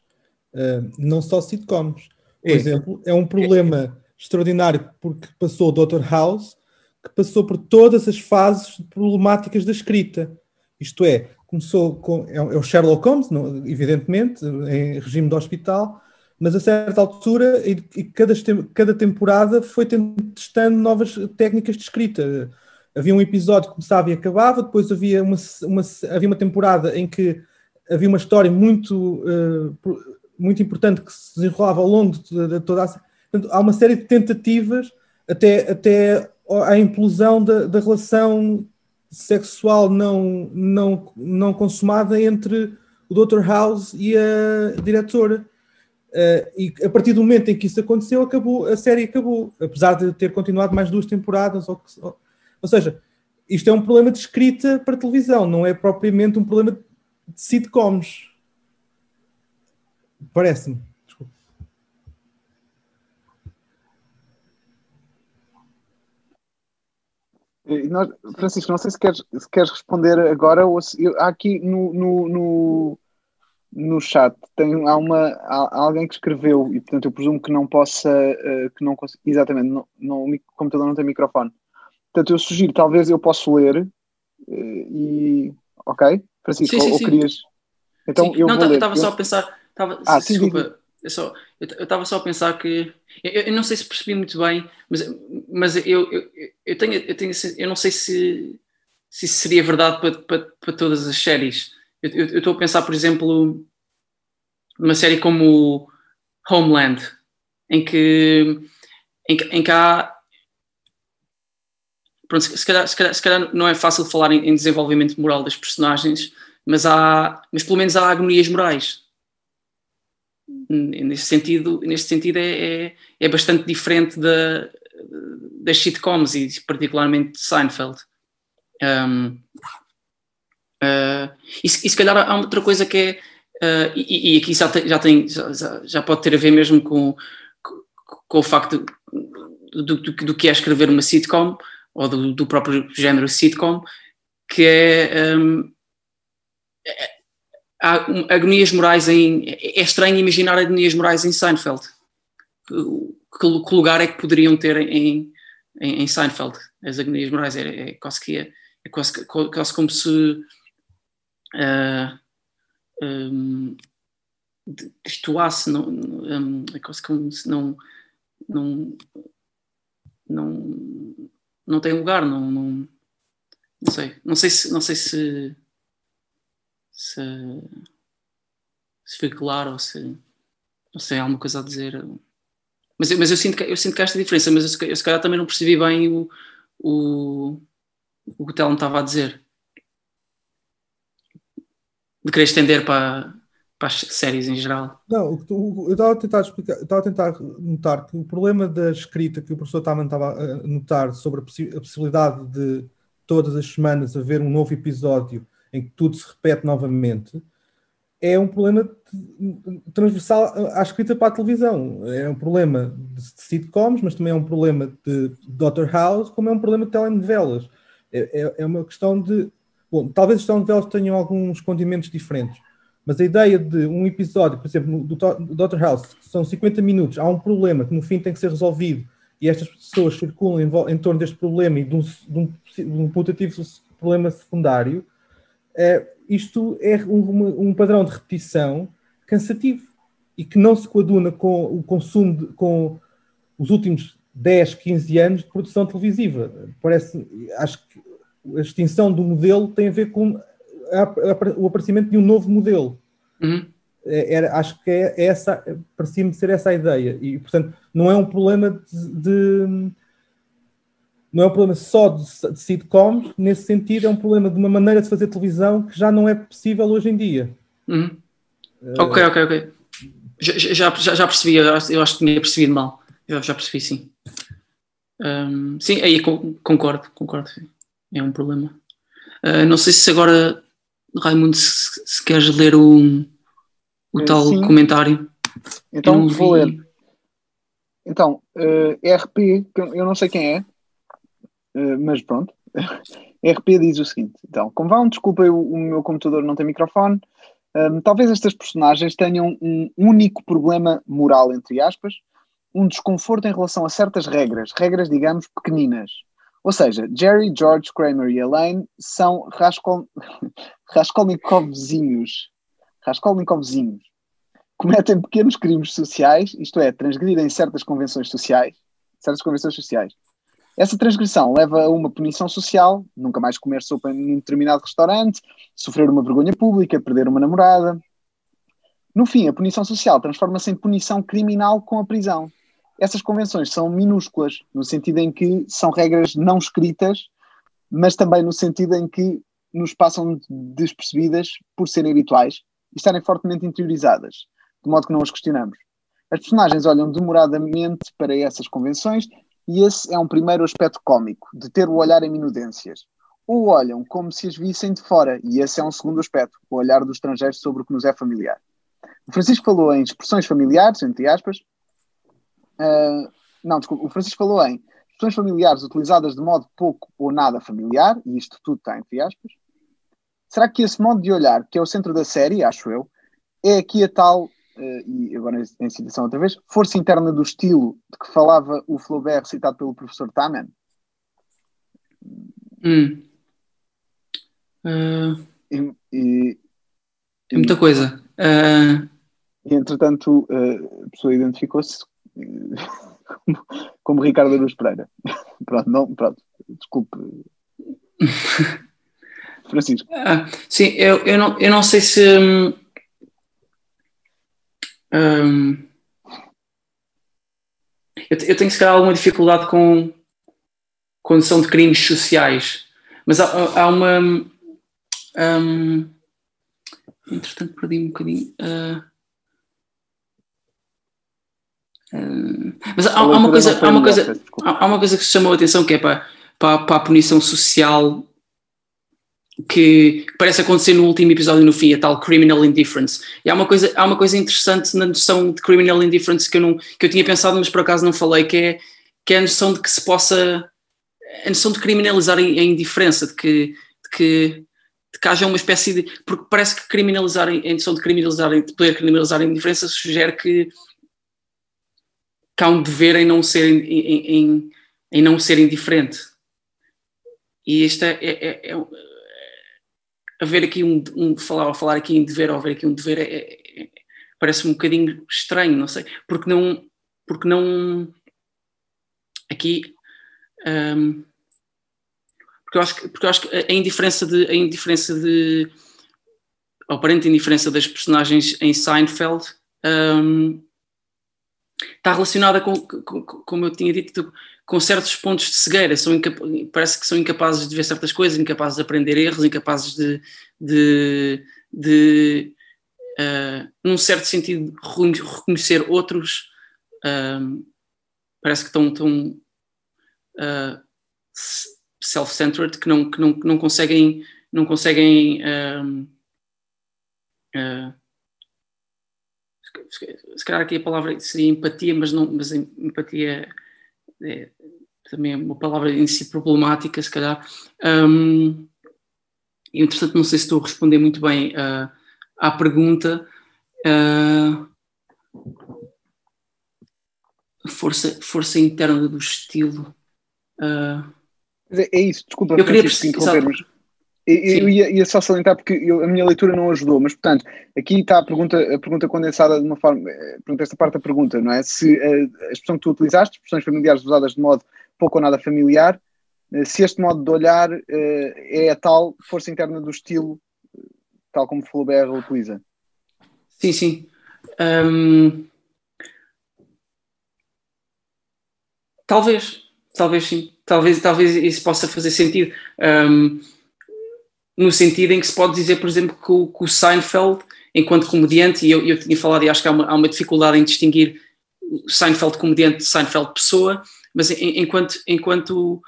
uh, não só sitcoms. Por é. exemplo, é um problema é. extraordinário porque passou o Dr. House, que passou por todas as fases problemáticas da escrita isto é, começou com. É, é o Sherlock Holmes, evidentemente, em regime de hospital, mas a certa altura, e, cada, cada temporada foi testando novas técnicas de escrita. Havia um episódio que começava e acabava, depois havia uma, uma, havia uma temporada em que havia uma história muito, uh, muito importante que se desenrolava ao longo de, de toda a. Portanto, há uma série de tentativas até, até à implosão da, da relação sexual não, não, não consumada entre o Dr. House e a diretora. Uh, e a partir do momento em que isso aconteceu, acabou, a série acabou, apesar de ter continuado mais duas temporadas. Ou, ou, ou seja, isto é um problema de escrita para televisão, não é propriamente um problema de sitcoms. Parece-me. E nós- Francisco, não sei se queres, se queres responder agora ou se. eu- aqui no, no, no, no chat tem, há, uma, há, alguém que escreveu e portanto eu presumo que não possa. eh, que não cons- exatamente, não, não, o computador não tem microfone. Portanto, eu sugiro, talvez eu possa ler eh, e. Ok? Francisco, Sim, sim, ou, ou querias. Então Sim, eu não, vou ler. estava só Eu- a pensar. Tava, Ah, desculpa, eu só- eu estava só a pensar que. Eu, eu não sei se percebi muito bem, mas, mas eu, eu, eu, tenho, eu, tenho, eu não sei se, se isso seria verdade para, para, para todas as séries. Eu estou a pensar, por exemplo, numa série como Homeland, em que, em em que há. Pronto, se calhar, se, calhar, se calhar não é fácil falar em, em desenvolvimento moral das personagens, mas há, mas pelo menos há agonias morais. Neste sentido, neste sentido é, é, é bastante diferente da, das sitcoms e particularmente de Seinfeld. Um, uh, e, se, e se calhar há outra coisa que é, uh, e, e aqui já tem, já, tem já, já pode ter a ver mesmo com, com, com o facto do, do, do, que é escrever uma sitcom ou do, do próprio género sitcom, que é, um, é há agonias morais em. É estranho imaginar agonias morais em Seinfeld. Que, que lugar é que poderiam ter em, em, em Seinfeld? As agonias morais é, é quase que é, é quase, quase como se uh, um, destoasse, não, um, é quase como se não, não, não, não tem lugar, não, não, não sei, não sei se, não sei se se, se foi claro ou se, ou se alguma coisa a dizer. Mas, mas eu, sinto que, eu sinto que há esta diferença, mas eu, eu se calhar também não percebi bem o, o, o que o Telmo estava a dizer. De querer estender para, para as séries em geral. Não, eu estava a tentar explicar, estava a tentar notar que o problema da escrita que o professor Taman estava a notar sobre a, possi- a possibilidade de todas as semanas haver um novo episódio em que tudo se repete novamente, é um problema transversal à escrita para a televisão. É um problema de sitcoms, mas também é um problema de Doctor House, como é um problema de telenovelas. É, é- é uma questão de. Bom, talvez as telenovelas tenham alguns condimentos diferentes, mas a ideia de um episódio, por exemplo, do To- do Doctor House, que são 50 minutos, há um problema que no fim tem que ser resolvido e estas pessoas circulam em, em torno deste problema e de um, de um, de um putativo problema secundário, é, isto é um, um padrão de repetição cansativo e que não se coaduna com o consumo, de, com os últimos 10, 15 anos de produção televisiva. Parece, acho que a extinção do modelo tem a ver com a- a- o aparecimento de um novo modelo. Uhum. É- Era, acho que é essa, parecia-me ser essa a ideia. E, portanto, não é um problema de, de- não é um problema só de, de sitcoms, nesse sentido, é um problema de uma maneira de fazer televisão que já não é possível hoje em dia. Uhum. Ok, ok, ok. Já, já, já percebi, eu acho, eu acho que tinha percebido mal. Eu já percebi, sim. Hum, sim, aí con- concordo, concordo. É um problema. Ah, não sei se agora, Raimundo, se, se queres ler o, o Eh, tal sim. comentário. Então vou vi. ler. Então, eh, RP, eu não sei quem é, eh, mas pronto. RP diz o seguinte: então, como vão, desculpem, o, meu computador não tem microfone. Hum, talvez estas personagens tenham um único problema moral, entre aspas, um desconforto em relação a certas regras, regras, digamos, pequeninas. Ou seja, Jerry, George, Kramer e Elaine são Raskol... Raskolnikovzinhos. Raskolnikovzinhos cometem pequenos crimes sociais, isto é, transgredirem certas convenções sociais, certas convenções sociais. Essa transgressão leva a uma punição social, nunca mais comer sopa num determinado restaurante, sofrer uma vergonha pública, perder uma namorada. No fim, a punição social transforma-se em punição criminal com a prisão. Essas convenções são minúsculas, no sentido em que são regras não escritas, mas também no sentido em que nos passam despercebidas por serem habituais e estarem fortemente interiorizadas, de modo que não as questionamos. As personagens olham demoradamente para essas convenções e esse é um primeiro aspecto cómico, de ter o olhar em minudências. Ou olham como se as vissem de fora, e esse é um segundo aspecto, o olhar dos estrangeiros sobre o que nos é familiar. O Francisco falou em expressões familiares, entre aspas. Ah, não, desculpa, o Francisco falou em expressões familiares utilizadas de modo pouco ou nada familiar, e isto tudo está entre aspas, será que esse modo de olhar, que é o centro da série, acho eu, é aqui a tal, uh, e agora em citação outra vez, força interna do estilo de que falava o Flaubert citado pelo professor Taman? Hum. Uh, e, e, é muita coisa. Uh... E entretanto, a pessoa identificou-se como, como Ricardo Aruz Pereira. pronto, não, pronto, desculpe. Francisco. Ah, sim, eu, eu, não, eu não sei se. Um, eu, eu, tenho se calhar alguma dificuldade com condição de crimes sociais, mas há, há uma. Um, entretanto, perdi um bocadinho. Uh, uh, mas há, há, uma coisa, há, uma coisa, há uma coisa que se chamou a atenção que é para, para, para a punição social que parece acontecer no último episódio no fim, a tal criminal indifference. E há uma coisa, há uma coisa interessante na noção de criminal indifference que eu, não, que eu tinha pensado, mas por acaso não falei, que é, que é a noção de que se possa, a noção de criminalizar a indiferença, de que, de que, de que haja uma espécie de, porque parece que criminalizar, a noção de criminalizar, de poder criminalizar a indiferença sugere que, que há um dever em não ser, em, em, em não ser indiferente. E esta é, é, é haver aqui um, um falar, falar aqui em dever ou haver aqui um dever é, é, é, parece um bocadinho estranho, não sei, porque não, porque não aqui um, porque eu acho que, porque eu acho que a indiferença de a indiferença de a aparente indiferença das personagens em Seinfeld um, está relacionada com, com, como eu tinha dito, com certos pontos de cegueira, são parece que são incapazes de ver certas coisas, incapazes de aprender erros, incapazes de, de, de uh, num certo sentido, reconhecer outros. Uh, parece que estão, estão uh, self-centered, que não, que, não, que não conseguem, não conseguem se calhar aqui a palavra seria empatia, mas, não, mas empatia é, também é uma palavra em si problemática, se calhar. Um, e entretanto, não sei se estou a responder muito bem uh, à pergunta. Uh, força, força interna do estilo. Uh, é, isso, desculpa, eu queria mas eu, ia, ia, só salientar porque eu, a minha leitura não ajudou, mas portanto, aqui está a pergunta, a pergunta condensada de uma forma, eh, portanto, esta parte da pergunta, não é? Se a, a expressão que tu utilizaste, expressões familiares usadas de modo pouco ou nada familiar, eh, se este modo de olhar é a tal força interna do estilo, tal como Flaubert utiliza. Sim, sim. Um... Talvez, talvez sim. Talvez, talvez isso possa fazer sentido. Um no sentido em que se pode dizer, por exemplo, que o, que o Seinfeld, enquanto comediante, e eu, eu tinha falado e acho que há uma, há uma dificuldade em distinguir Seinfeld comediante de Seinfeld pessoa, mas enquanto, enquanto,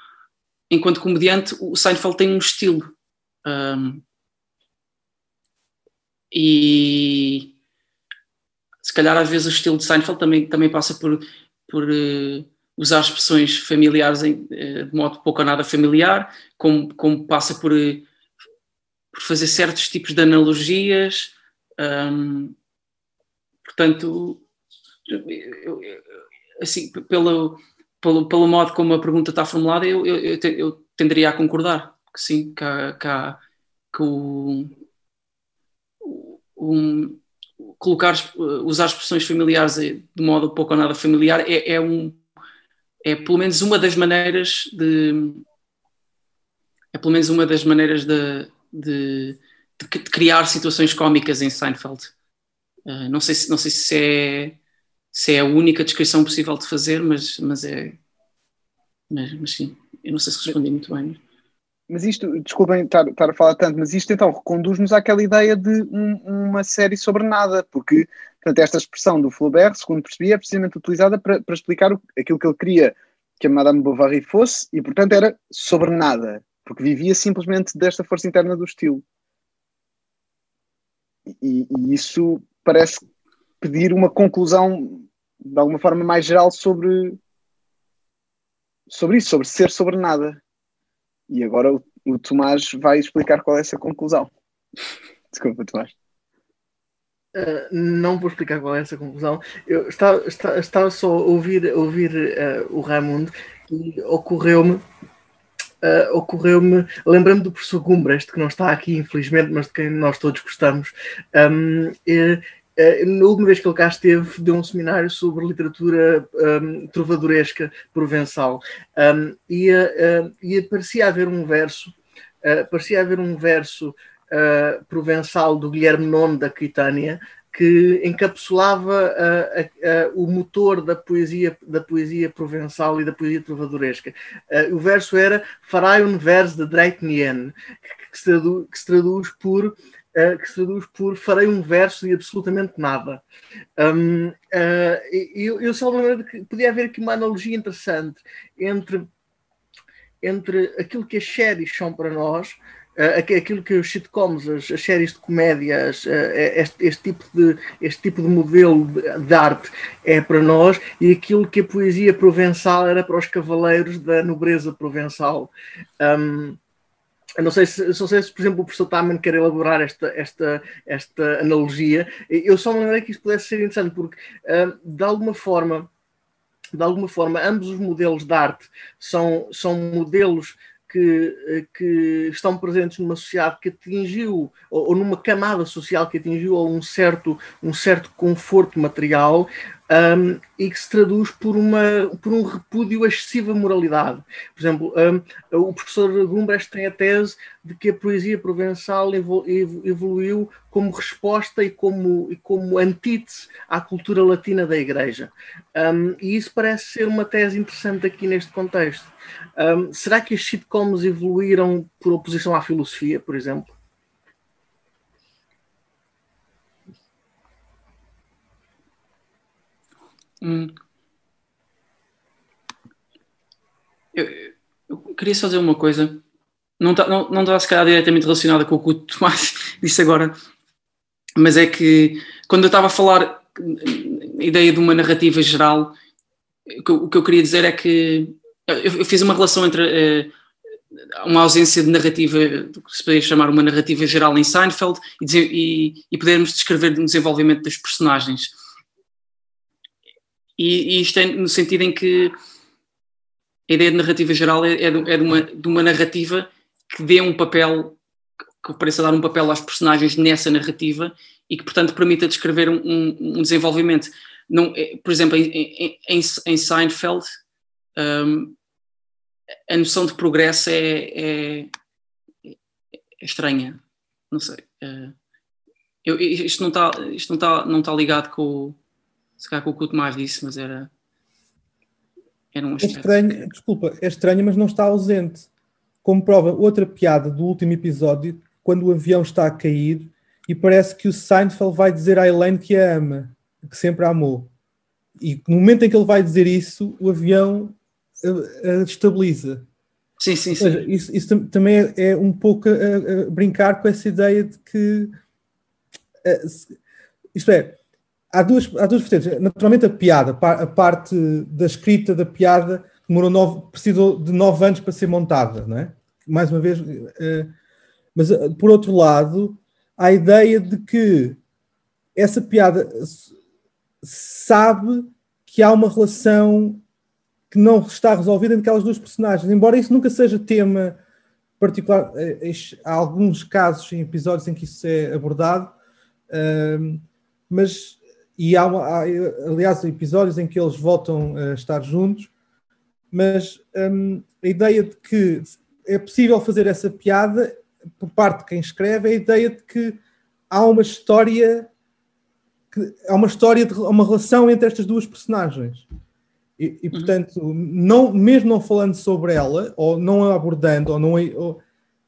enquanto comediante, o Seinfeld tem um estilo. Um, e se calhar às vezes o estilo de Seinfeld também, também passa por, por uh, usar expressões familiares em, uh, de modo pouco ou nada familiar, como, como passa por uh, por fazer certos tipos de analogias. Um, portanto, eu, eu, assim, pelo, pelo, pelo modo como a pergunta está formulada, eu, eu, eu tenderia a concordar que sim, que, há, que, há, que o, um, colocar, usar expressões familiares de modo pouco ou nada familiar é, é, um, é pelo menos uma das maneiras de é pelo menos uma das maneiras de, de, de, de criar situações cómicas em Seinfeld. Uh, não sei, se, não sei se, é, se é a única descrição possível de fazer, mas, mas é. Mas, mas sim, eu não sei se respondi muito bem. Mas isto, desculpem estar, estar a falar tanto, mas isto então reconduz-nos àquela ideia de um, uma série sobre nada, porque portanto, esta expressão do Flaubert, segundo percebi, é precisamente utilizada para, para explicar o, aquilo que ele queria que a Madame Bovary fosse, e portanto era sobre nada porque vivia simplesmente desta força interna do estilo. E, e, isso parece pedir uma conclusão de alguma forma mais geral sobre sobre isso, sobre ser sobre nada. E agora o, o Tomás vai explicar qual é essa conclusão. Desculpa, Tomás. Uh, não vou explicar qual é essa conclusão. Eu estava, estava, estava só a ouvir, ouvir uh, o Raimundo e ocorreu-me, uh, ocorreu-me, lembrando do professor Gumbrecht, que não está aqui, infelizmente, mas de quem nós todos gostamos. Um, e, na última vez que ele cá esteve, deu um seminário sobre literatura um, trovadoresca provençal um, e, uh, e parecia haver um verso, uh, parecia haver um verso uh, provençal do Guilherme IX da Aquitânia que encapsulava uh, uh, uh, o motor da poesia, da poesia provençal e da poesia trovadoresca. o verso era Farai un vers de Dreitnien, que, que, se traduz, que se por que se traduz por farei um verso de absolutamente nada. Um, eu, eu só lembro que podia haver aqui uma analogia interessante entre, entre aquilo que as séries são para nós aquilo que os sitcoms, as, as séries de comédias, uh, este, este, tipo de, este tipo de modelo de, de, arte é para nós e aquilo que a poesia provençal era para os cavaleiros da nobreza provençal. Um, eu não sei se, não sei se, por exemplo, o professor Taman quer elaborar esta, esta, esta analogia. Eu só me lembrei que isso pudesse ser interessante, porque, de alguma forma, de alguma forma, ambos os modelos de arte são, são modelos que, eh, que estão presentes numa sociedade que atingiu, ou, ou, numa camada social que atingiu um certo, um certo conforto material um, e que se traduz por, uma, por um repúdio excessiva moralidade. Por exemplo, um, o professor Gumbrecht tem a tese de que a poesia provençal evoluiu como resposta e como, e como antítese à cultura latina da Igreja. Um, e isso parece ser uma tese interessante aqui neste contexto. Será que as sitcoms evoluíram por oposição à filosofia, por exemplo? Hum. Eu, eu, queria só dizer uma coisa. Não está não, não tá, se calhar diretamente relacionada com o que o Tomás disse agora, mas é que quando eu estava a falar a ideia de uma narrativa geral, o que, eu queria dizer é que eu, fiz uma relação entre uh, uma ausência de narrativa, que se poderia chamar uma narrativa geral em Seinfeld, e, e, e podermos descrever o desenvolvimento das personagens. E, e, isto é no sentido em que a ideia de narrativa geral é, é, de, é de, uma, de uma narrativa que dê um papel, que pareça dar um papel às personagens nessa narrativa e que, portanto, permita descrever um, um desenvolvimento. Não, é, por exemplo, em, em, em Seinfeld, um, a noção de progresso é, é, é estranha. Não sei. Uh, eu, isto não está não está não está ligado com se calhar com o que o Tomás disse, mas era. Era um é estranho, desculpa, é estranho, mas não está ausente. Como prova, outra piada do último episódio, quando o avião está a cair e parece que o Seinfeld vai dizer à Elaine que a ama, que sempre a amou. E no momento em que ele vai dizer isso, o avião uh, uh, estabiliza. Sim, sim, sim. Seja, isso, isso, também é, é um pouco a, brincar com essa ideia de que. Uh, isto é, há duas, há duas vertentes. Naturalmente, a piada, a parte da escrita da piada, demorou nove, precisou de nove anos para ser montada, não é? Mais uma vez, eh, mas eh, por outro lado, a ideia de que essa piada sabe que há uma relação que não está resolvida entre aquelas duas personagens, embora isso nunca seja tema particular. Eh, há alguns casos em episódios em que isso é abordado, mas e há, há, aliás, episódios em que eles voltam a estar juntos, mas hum, a ideia de que é possível fazer essa piada por parte de quem escreve é a ideia de que há uma história que há uma história de uma relação entre estas duas personagens e, e uhum. portanto não mesmo não falando sobre ela ou não a abordando ou não ou,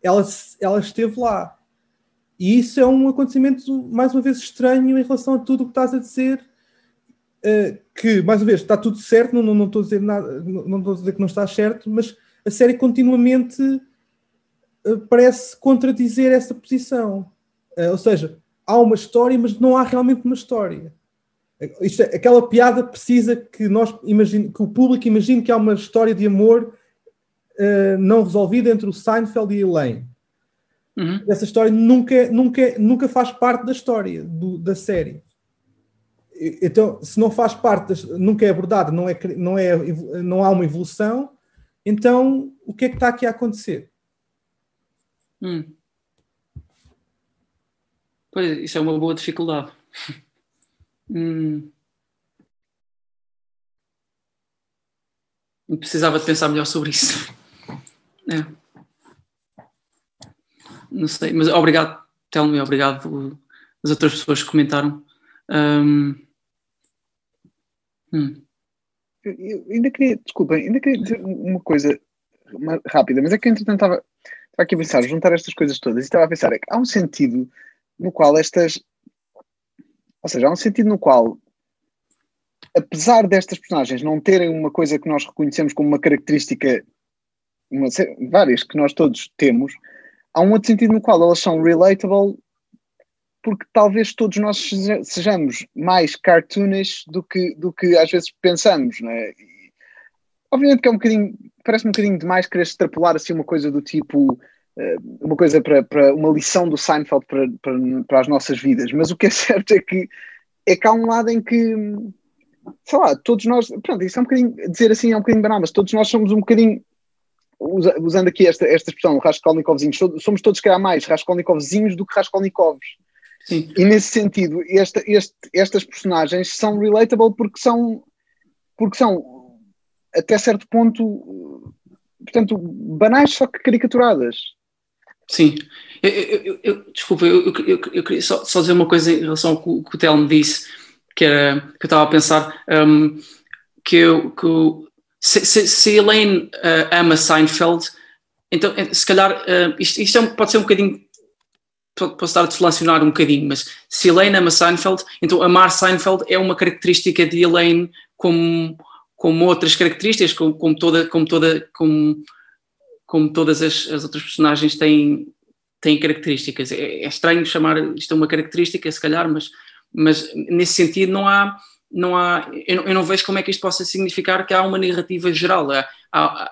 ela ela esteve lá e isso é um acontecimento, mais uma vez, estranho em relação a tudo o que estás a dizer. Uh, que, mais uma vez, está tudo certo, não, não, não, estou a dizer nada, não, não estou a dizer que não está certo, mas a série continuamente uh, parece contradizer essa posição. Uh, ou seja, há uma história, mas não há realmente uma história. Isto é, aquela piada precisa que nós imagine, que o público imagine que há uma história de amor uh, não resolvida entre o Seinfeld e a Elaine. Uhum. Essa história nunca, nunca, nunca faz parte da história do, da série. Então, se não faz parte, das, nunca é abordada, não, é, não, é, não há uma evolução, então o que é que está aqui a acontecer? Hum. Pois, isso é uma boa dificuldade. hum. Precisava de pensar melhor sobre isso. É. Não sei, mas obrigado, Telmo, obrigado as outras pessoas que comentaram. Um, hum. Eu ainda queria, desculpem, ainda queria dizer uma coisa rápida, mas é que entretanto estava, estava aqui a pensar, juntar estas coisas todas e estava a pensar, é que há um sentido no qual estas, ou seja, há um sentido no qual, apesar destas personagens não terem uma coisa que nós reconhecemos como uma característica, uma, várias que nós todos temos, há um outro sentido no qual elas são relatable porque talvez todos nós sejamos mais cartoonish do que, do que às vezes pensamos, não é? E, obviamente que é um bocadinho, parece um bocadinho demais querer extrapolar assim uma coisa do tipo, eh, uma coisa para, para uma lição do Seinfeld para, para, para as nossas vidas, mas o que é certo é que é que há um lado em que, sei lá, todos nós, pronto, isso é um bocadinho, dizer assim é um bocadinho banal, mas todos nós somos um bocadinho usando aqui esta, esta expressão, Raskolnikovzinhos, somos todos, que calhar, mais Raskolnikovzinhos do que Raskolnikovs. Sim. E nesse sentido, esta, este, estas personagens são relatable porque são, porque são, até certo ponto, portanto, banais, só que caricaturadas. Sim. Eu, eu, eu, desculpa, eu, eu, queria só, só, dizer uma coisa em relação ao que, o Telmo disse, que, era, que eu estava a pensar, um, que, eu, que se, se, se Elaine uh, ama Seinfeld, então eh, se calhar uh, isto, isto é um, pode ser um bocadinho posso estar a deflacionar um bocadinho, mas se Elaine ama Seinfeld, então amar Seinfeld é uma característica de Elaine como, como outras características, como, como toda, como toda, como, como todas as, as outras personagens têm, têm características. É, é, estranho chamar isto uma característica, se calhar, mas, mas nesse sentido não há não há, eu não, eu não, vejo como é que isto possa significar que há uma narrativa geral. Há, há,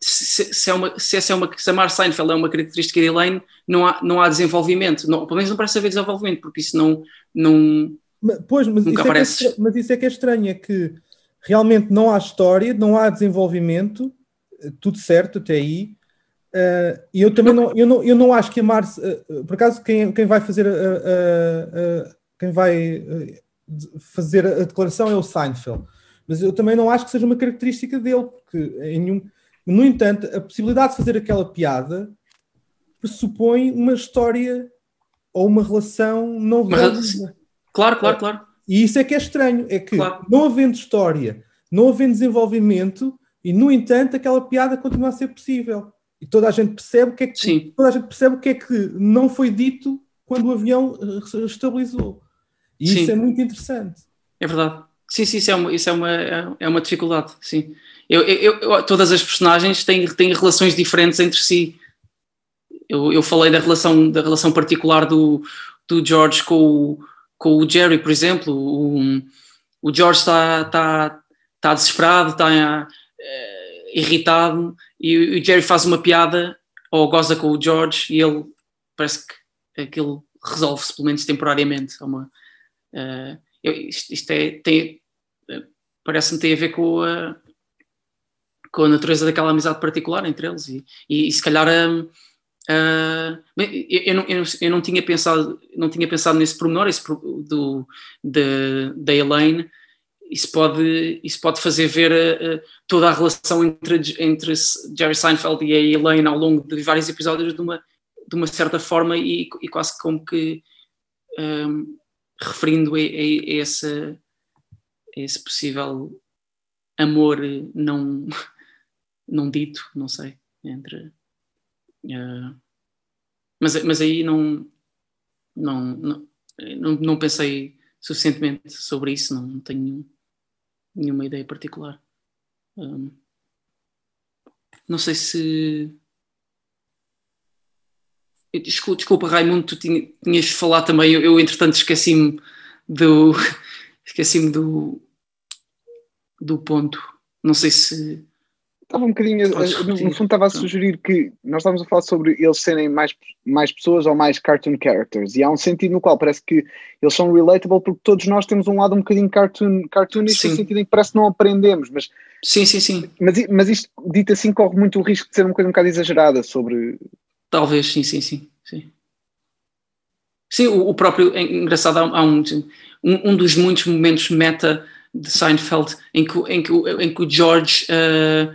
se, se, é uma, se essa é uma, se amar Seinfeld é uma característica de Elaine, não há, não há desenvolvimento. Não, pelo menos não parece haver desenvolvimento, porque isso não, não mas, pois, mas nunca isso aparece. É que é, mas isso é que é estranho, é que realmente não há história, não há desenvolvimento, tudo certo até aí. Uh, e eu também não, eu não, eu não acho que amar, uh, por acaso, quem, quem vai fazer, uh, quem vai fazer a declaração é o Seinfeld. Mas eu também não acho que seja uma característica dele, porque em nenhum... no entanto, a possibilidade de fazer aquela piada pressupõe uma história ou uma relação não resolvida. Claro, claro, claro. E isso é que é estranho, é que claro. não havendo história, não havendo desenvolvimento, e no entanto aquela piada continua a ser possível. E toda a gente percebe o que é que Sim. toda a gente percebe o que é que não foi dito quando o avião estabilizou. E sim. isso é muito interessante. É verdade. Sim, sim, isso é uma, isso é uma, é uma dificuldade, sim. Eu, eu, eu, todas as personagens têm, têm relações diferentes entre si. Eu, eu falei da relação, da relação particular do, do George com o, com o Jerry, por exemplo. O, o George está, está, está desesperado, está é, irritado, e o Jerry faz uma piada ou goza com o George e ele parece que aquilo resolve-se, pelo menos temporariamente. É uma, Uh, eu, isto, isto, é, tem, parece-me tem a ver com a, com a natureza daquela amizade particular entre eles e, e, e se calhar uh, uh, eu, não, eu, eu, não, tinha pensado não tinha pensado nesse pormenor esse, do, de, da Elaine. Isso pode, isso pode fazer ver uh, toda a relação entre, entre Jerry Seinfeld e a Elaine ao longo de vários episódios de uma, de uma certa forma e, e quase como que um, referindo a, a, a, esse, a esse possível amor não, não dito, não sei, entre. Uh, mas, mas aí não, não, não, não, não pensei suficientemente sobre isso, não, não tenho nenhuma ideia particular. Um, não sei se Desculpa, desculpa Raimundo, tu tinhas falado também, eu, eu entretanto esqueci-me do. esqueci-me do, do ponto. Não sei se. Estava um bocadinho, no, no fundo estava a sugerir que nós estávamos a falar sobre eles serem mais, mais pessoas ou mais cartoon characters, e há um sentido no qual parece que eles são relatable porque todos nós temos um lado um bocadinho cartoon, cartoonist Sim. no sentido em que parece que não aprendemos, mas, Sim, sim, sim. mas, mas isto dito assim corre muito o risco de ser uma coisa um bocado exagerada sobre Talvez, sim, sim, sim. Sim, sim o, o próprio. É engraçado, há, um, um, um dos muitos momentos meta de Seinfeld em que, em que, em que o George ah,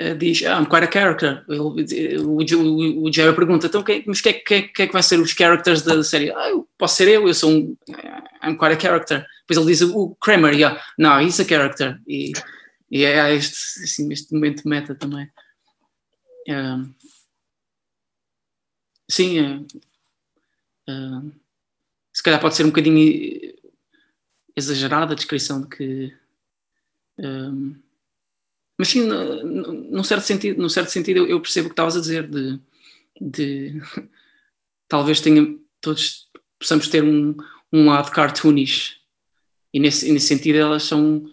ah, diz: ah, I'm quite a character. Ele- o, o, o Jerry pergunta: então, quem, mas quem, quem, quem é que vai ser os characters da série? Ah, eu posso ser eu, eu sou um. I'm quite a character. Depois ele diz: o Kramer, yeah, no, he's a character. E, e é este, assim, este momento meta também. Ah, sim, é, ah, se calhar pode ser um bocadinho exagerada a descrição de que. ah, mas sim, num certo sentido, num certo sentido eu, percebo o que estavas a dizer, de, de talvez tenha, todos possamos ter um, um lado cartoonish. E nesse, nesse sentido elas são,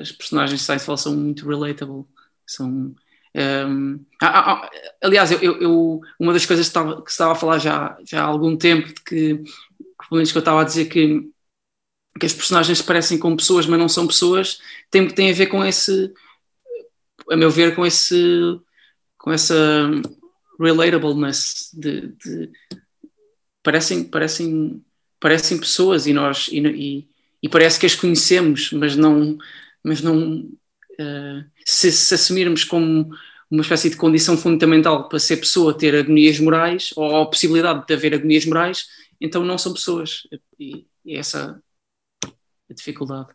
as personagens de Seinfeld são muito relatable. São, um, há- há- aliás, eu, eu- uma das coisas que estava, que estava a falar já, já há algum tempo, de que, que pelo menos que eu estava a dizer que, que as personagens parecem com pessoas, mas não são pessoas, tem, tem a ver com esse, a meu ver, com esse com essa relatableness de, de- parecem, parecem, parecem pessoas e nós e, e, parece que as conhecemos, mas não, mas não eh, se, se assumirmos como uma espécie de condição fundamental para ser pessoa ter agonias morais ou a possibilidade de haver agonias morais, então não são pessoas e, e essa é a dificuldade.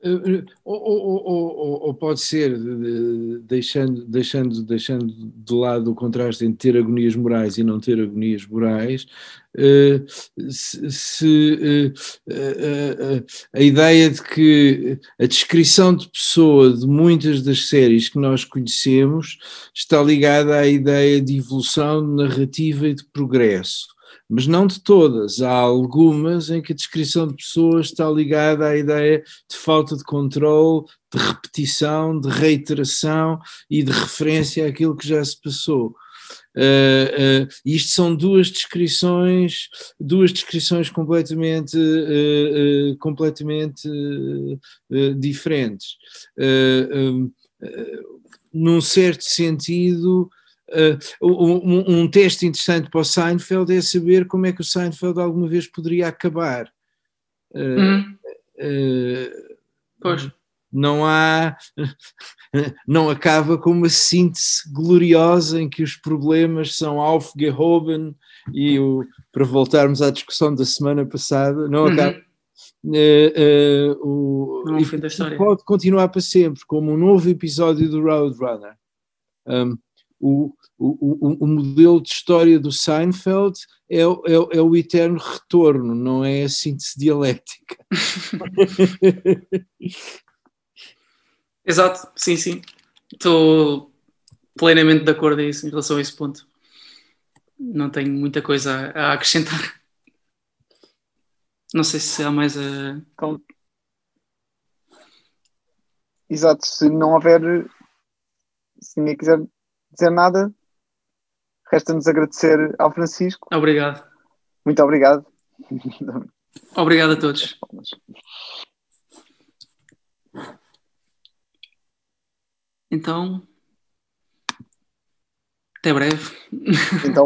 Eh, Ou, ou- ou- ou- ou pode ser, eh, deixando, deixando, deixando de lado o contraste entre ter agonias morais e não ter agonias morais, eh, se, se, eh, eh, eh, a ideia de que a descrição de pessoa de muitas das séries que nós conhecemos está ligada à ideia de evolução de narrativa e de progresso mas não de todas. Há algumas em que a descrição de pessoas está ligada à ideia de falta de controle, de repetição, de reiteração e de referência àquilo que já se passou. Uh, uh, isto são duas descrições, duas descrições completamente, uh, completamente diferentes. Um, num certo sentido, Uh, um, um, teste interessante para o Seinfeld é saber como é que o Seinfeld alguma vez poderia acabar. Uh, Uhum. uh, Pois. Não há. Não acaba com uma síntese gloriosa em que os problemas são aufgehoben e o, para voltarmos à discussão da semana passada, não Uhum. acaba. Uh, uh, o, Não história. pode continuar para sempre, como um novo episódio do Roadrunner. Um, o, o, o, o, modelo de história do Seinfeld é, é, é o eterno retorno, não é a síntese dialética. Exato, sim, sim. Estou plenamente de acordo em relação a esse ponto. Não tenho muita coisa a a acrescentar. Não sei se há mais a. Exato, se não houver, se ninguém quiser dizer nada, resta-nos agradecer ao Francisco. Obrigado. Muito obrigado. Obrigado a todos. Então. Até breve. Então,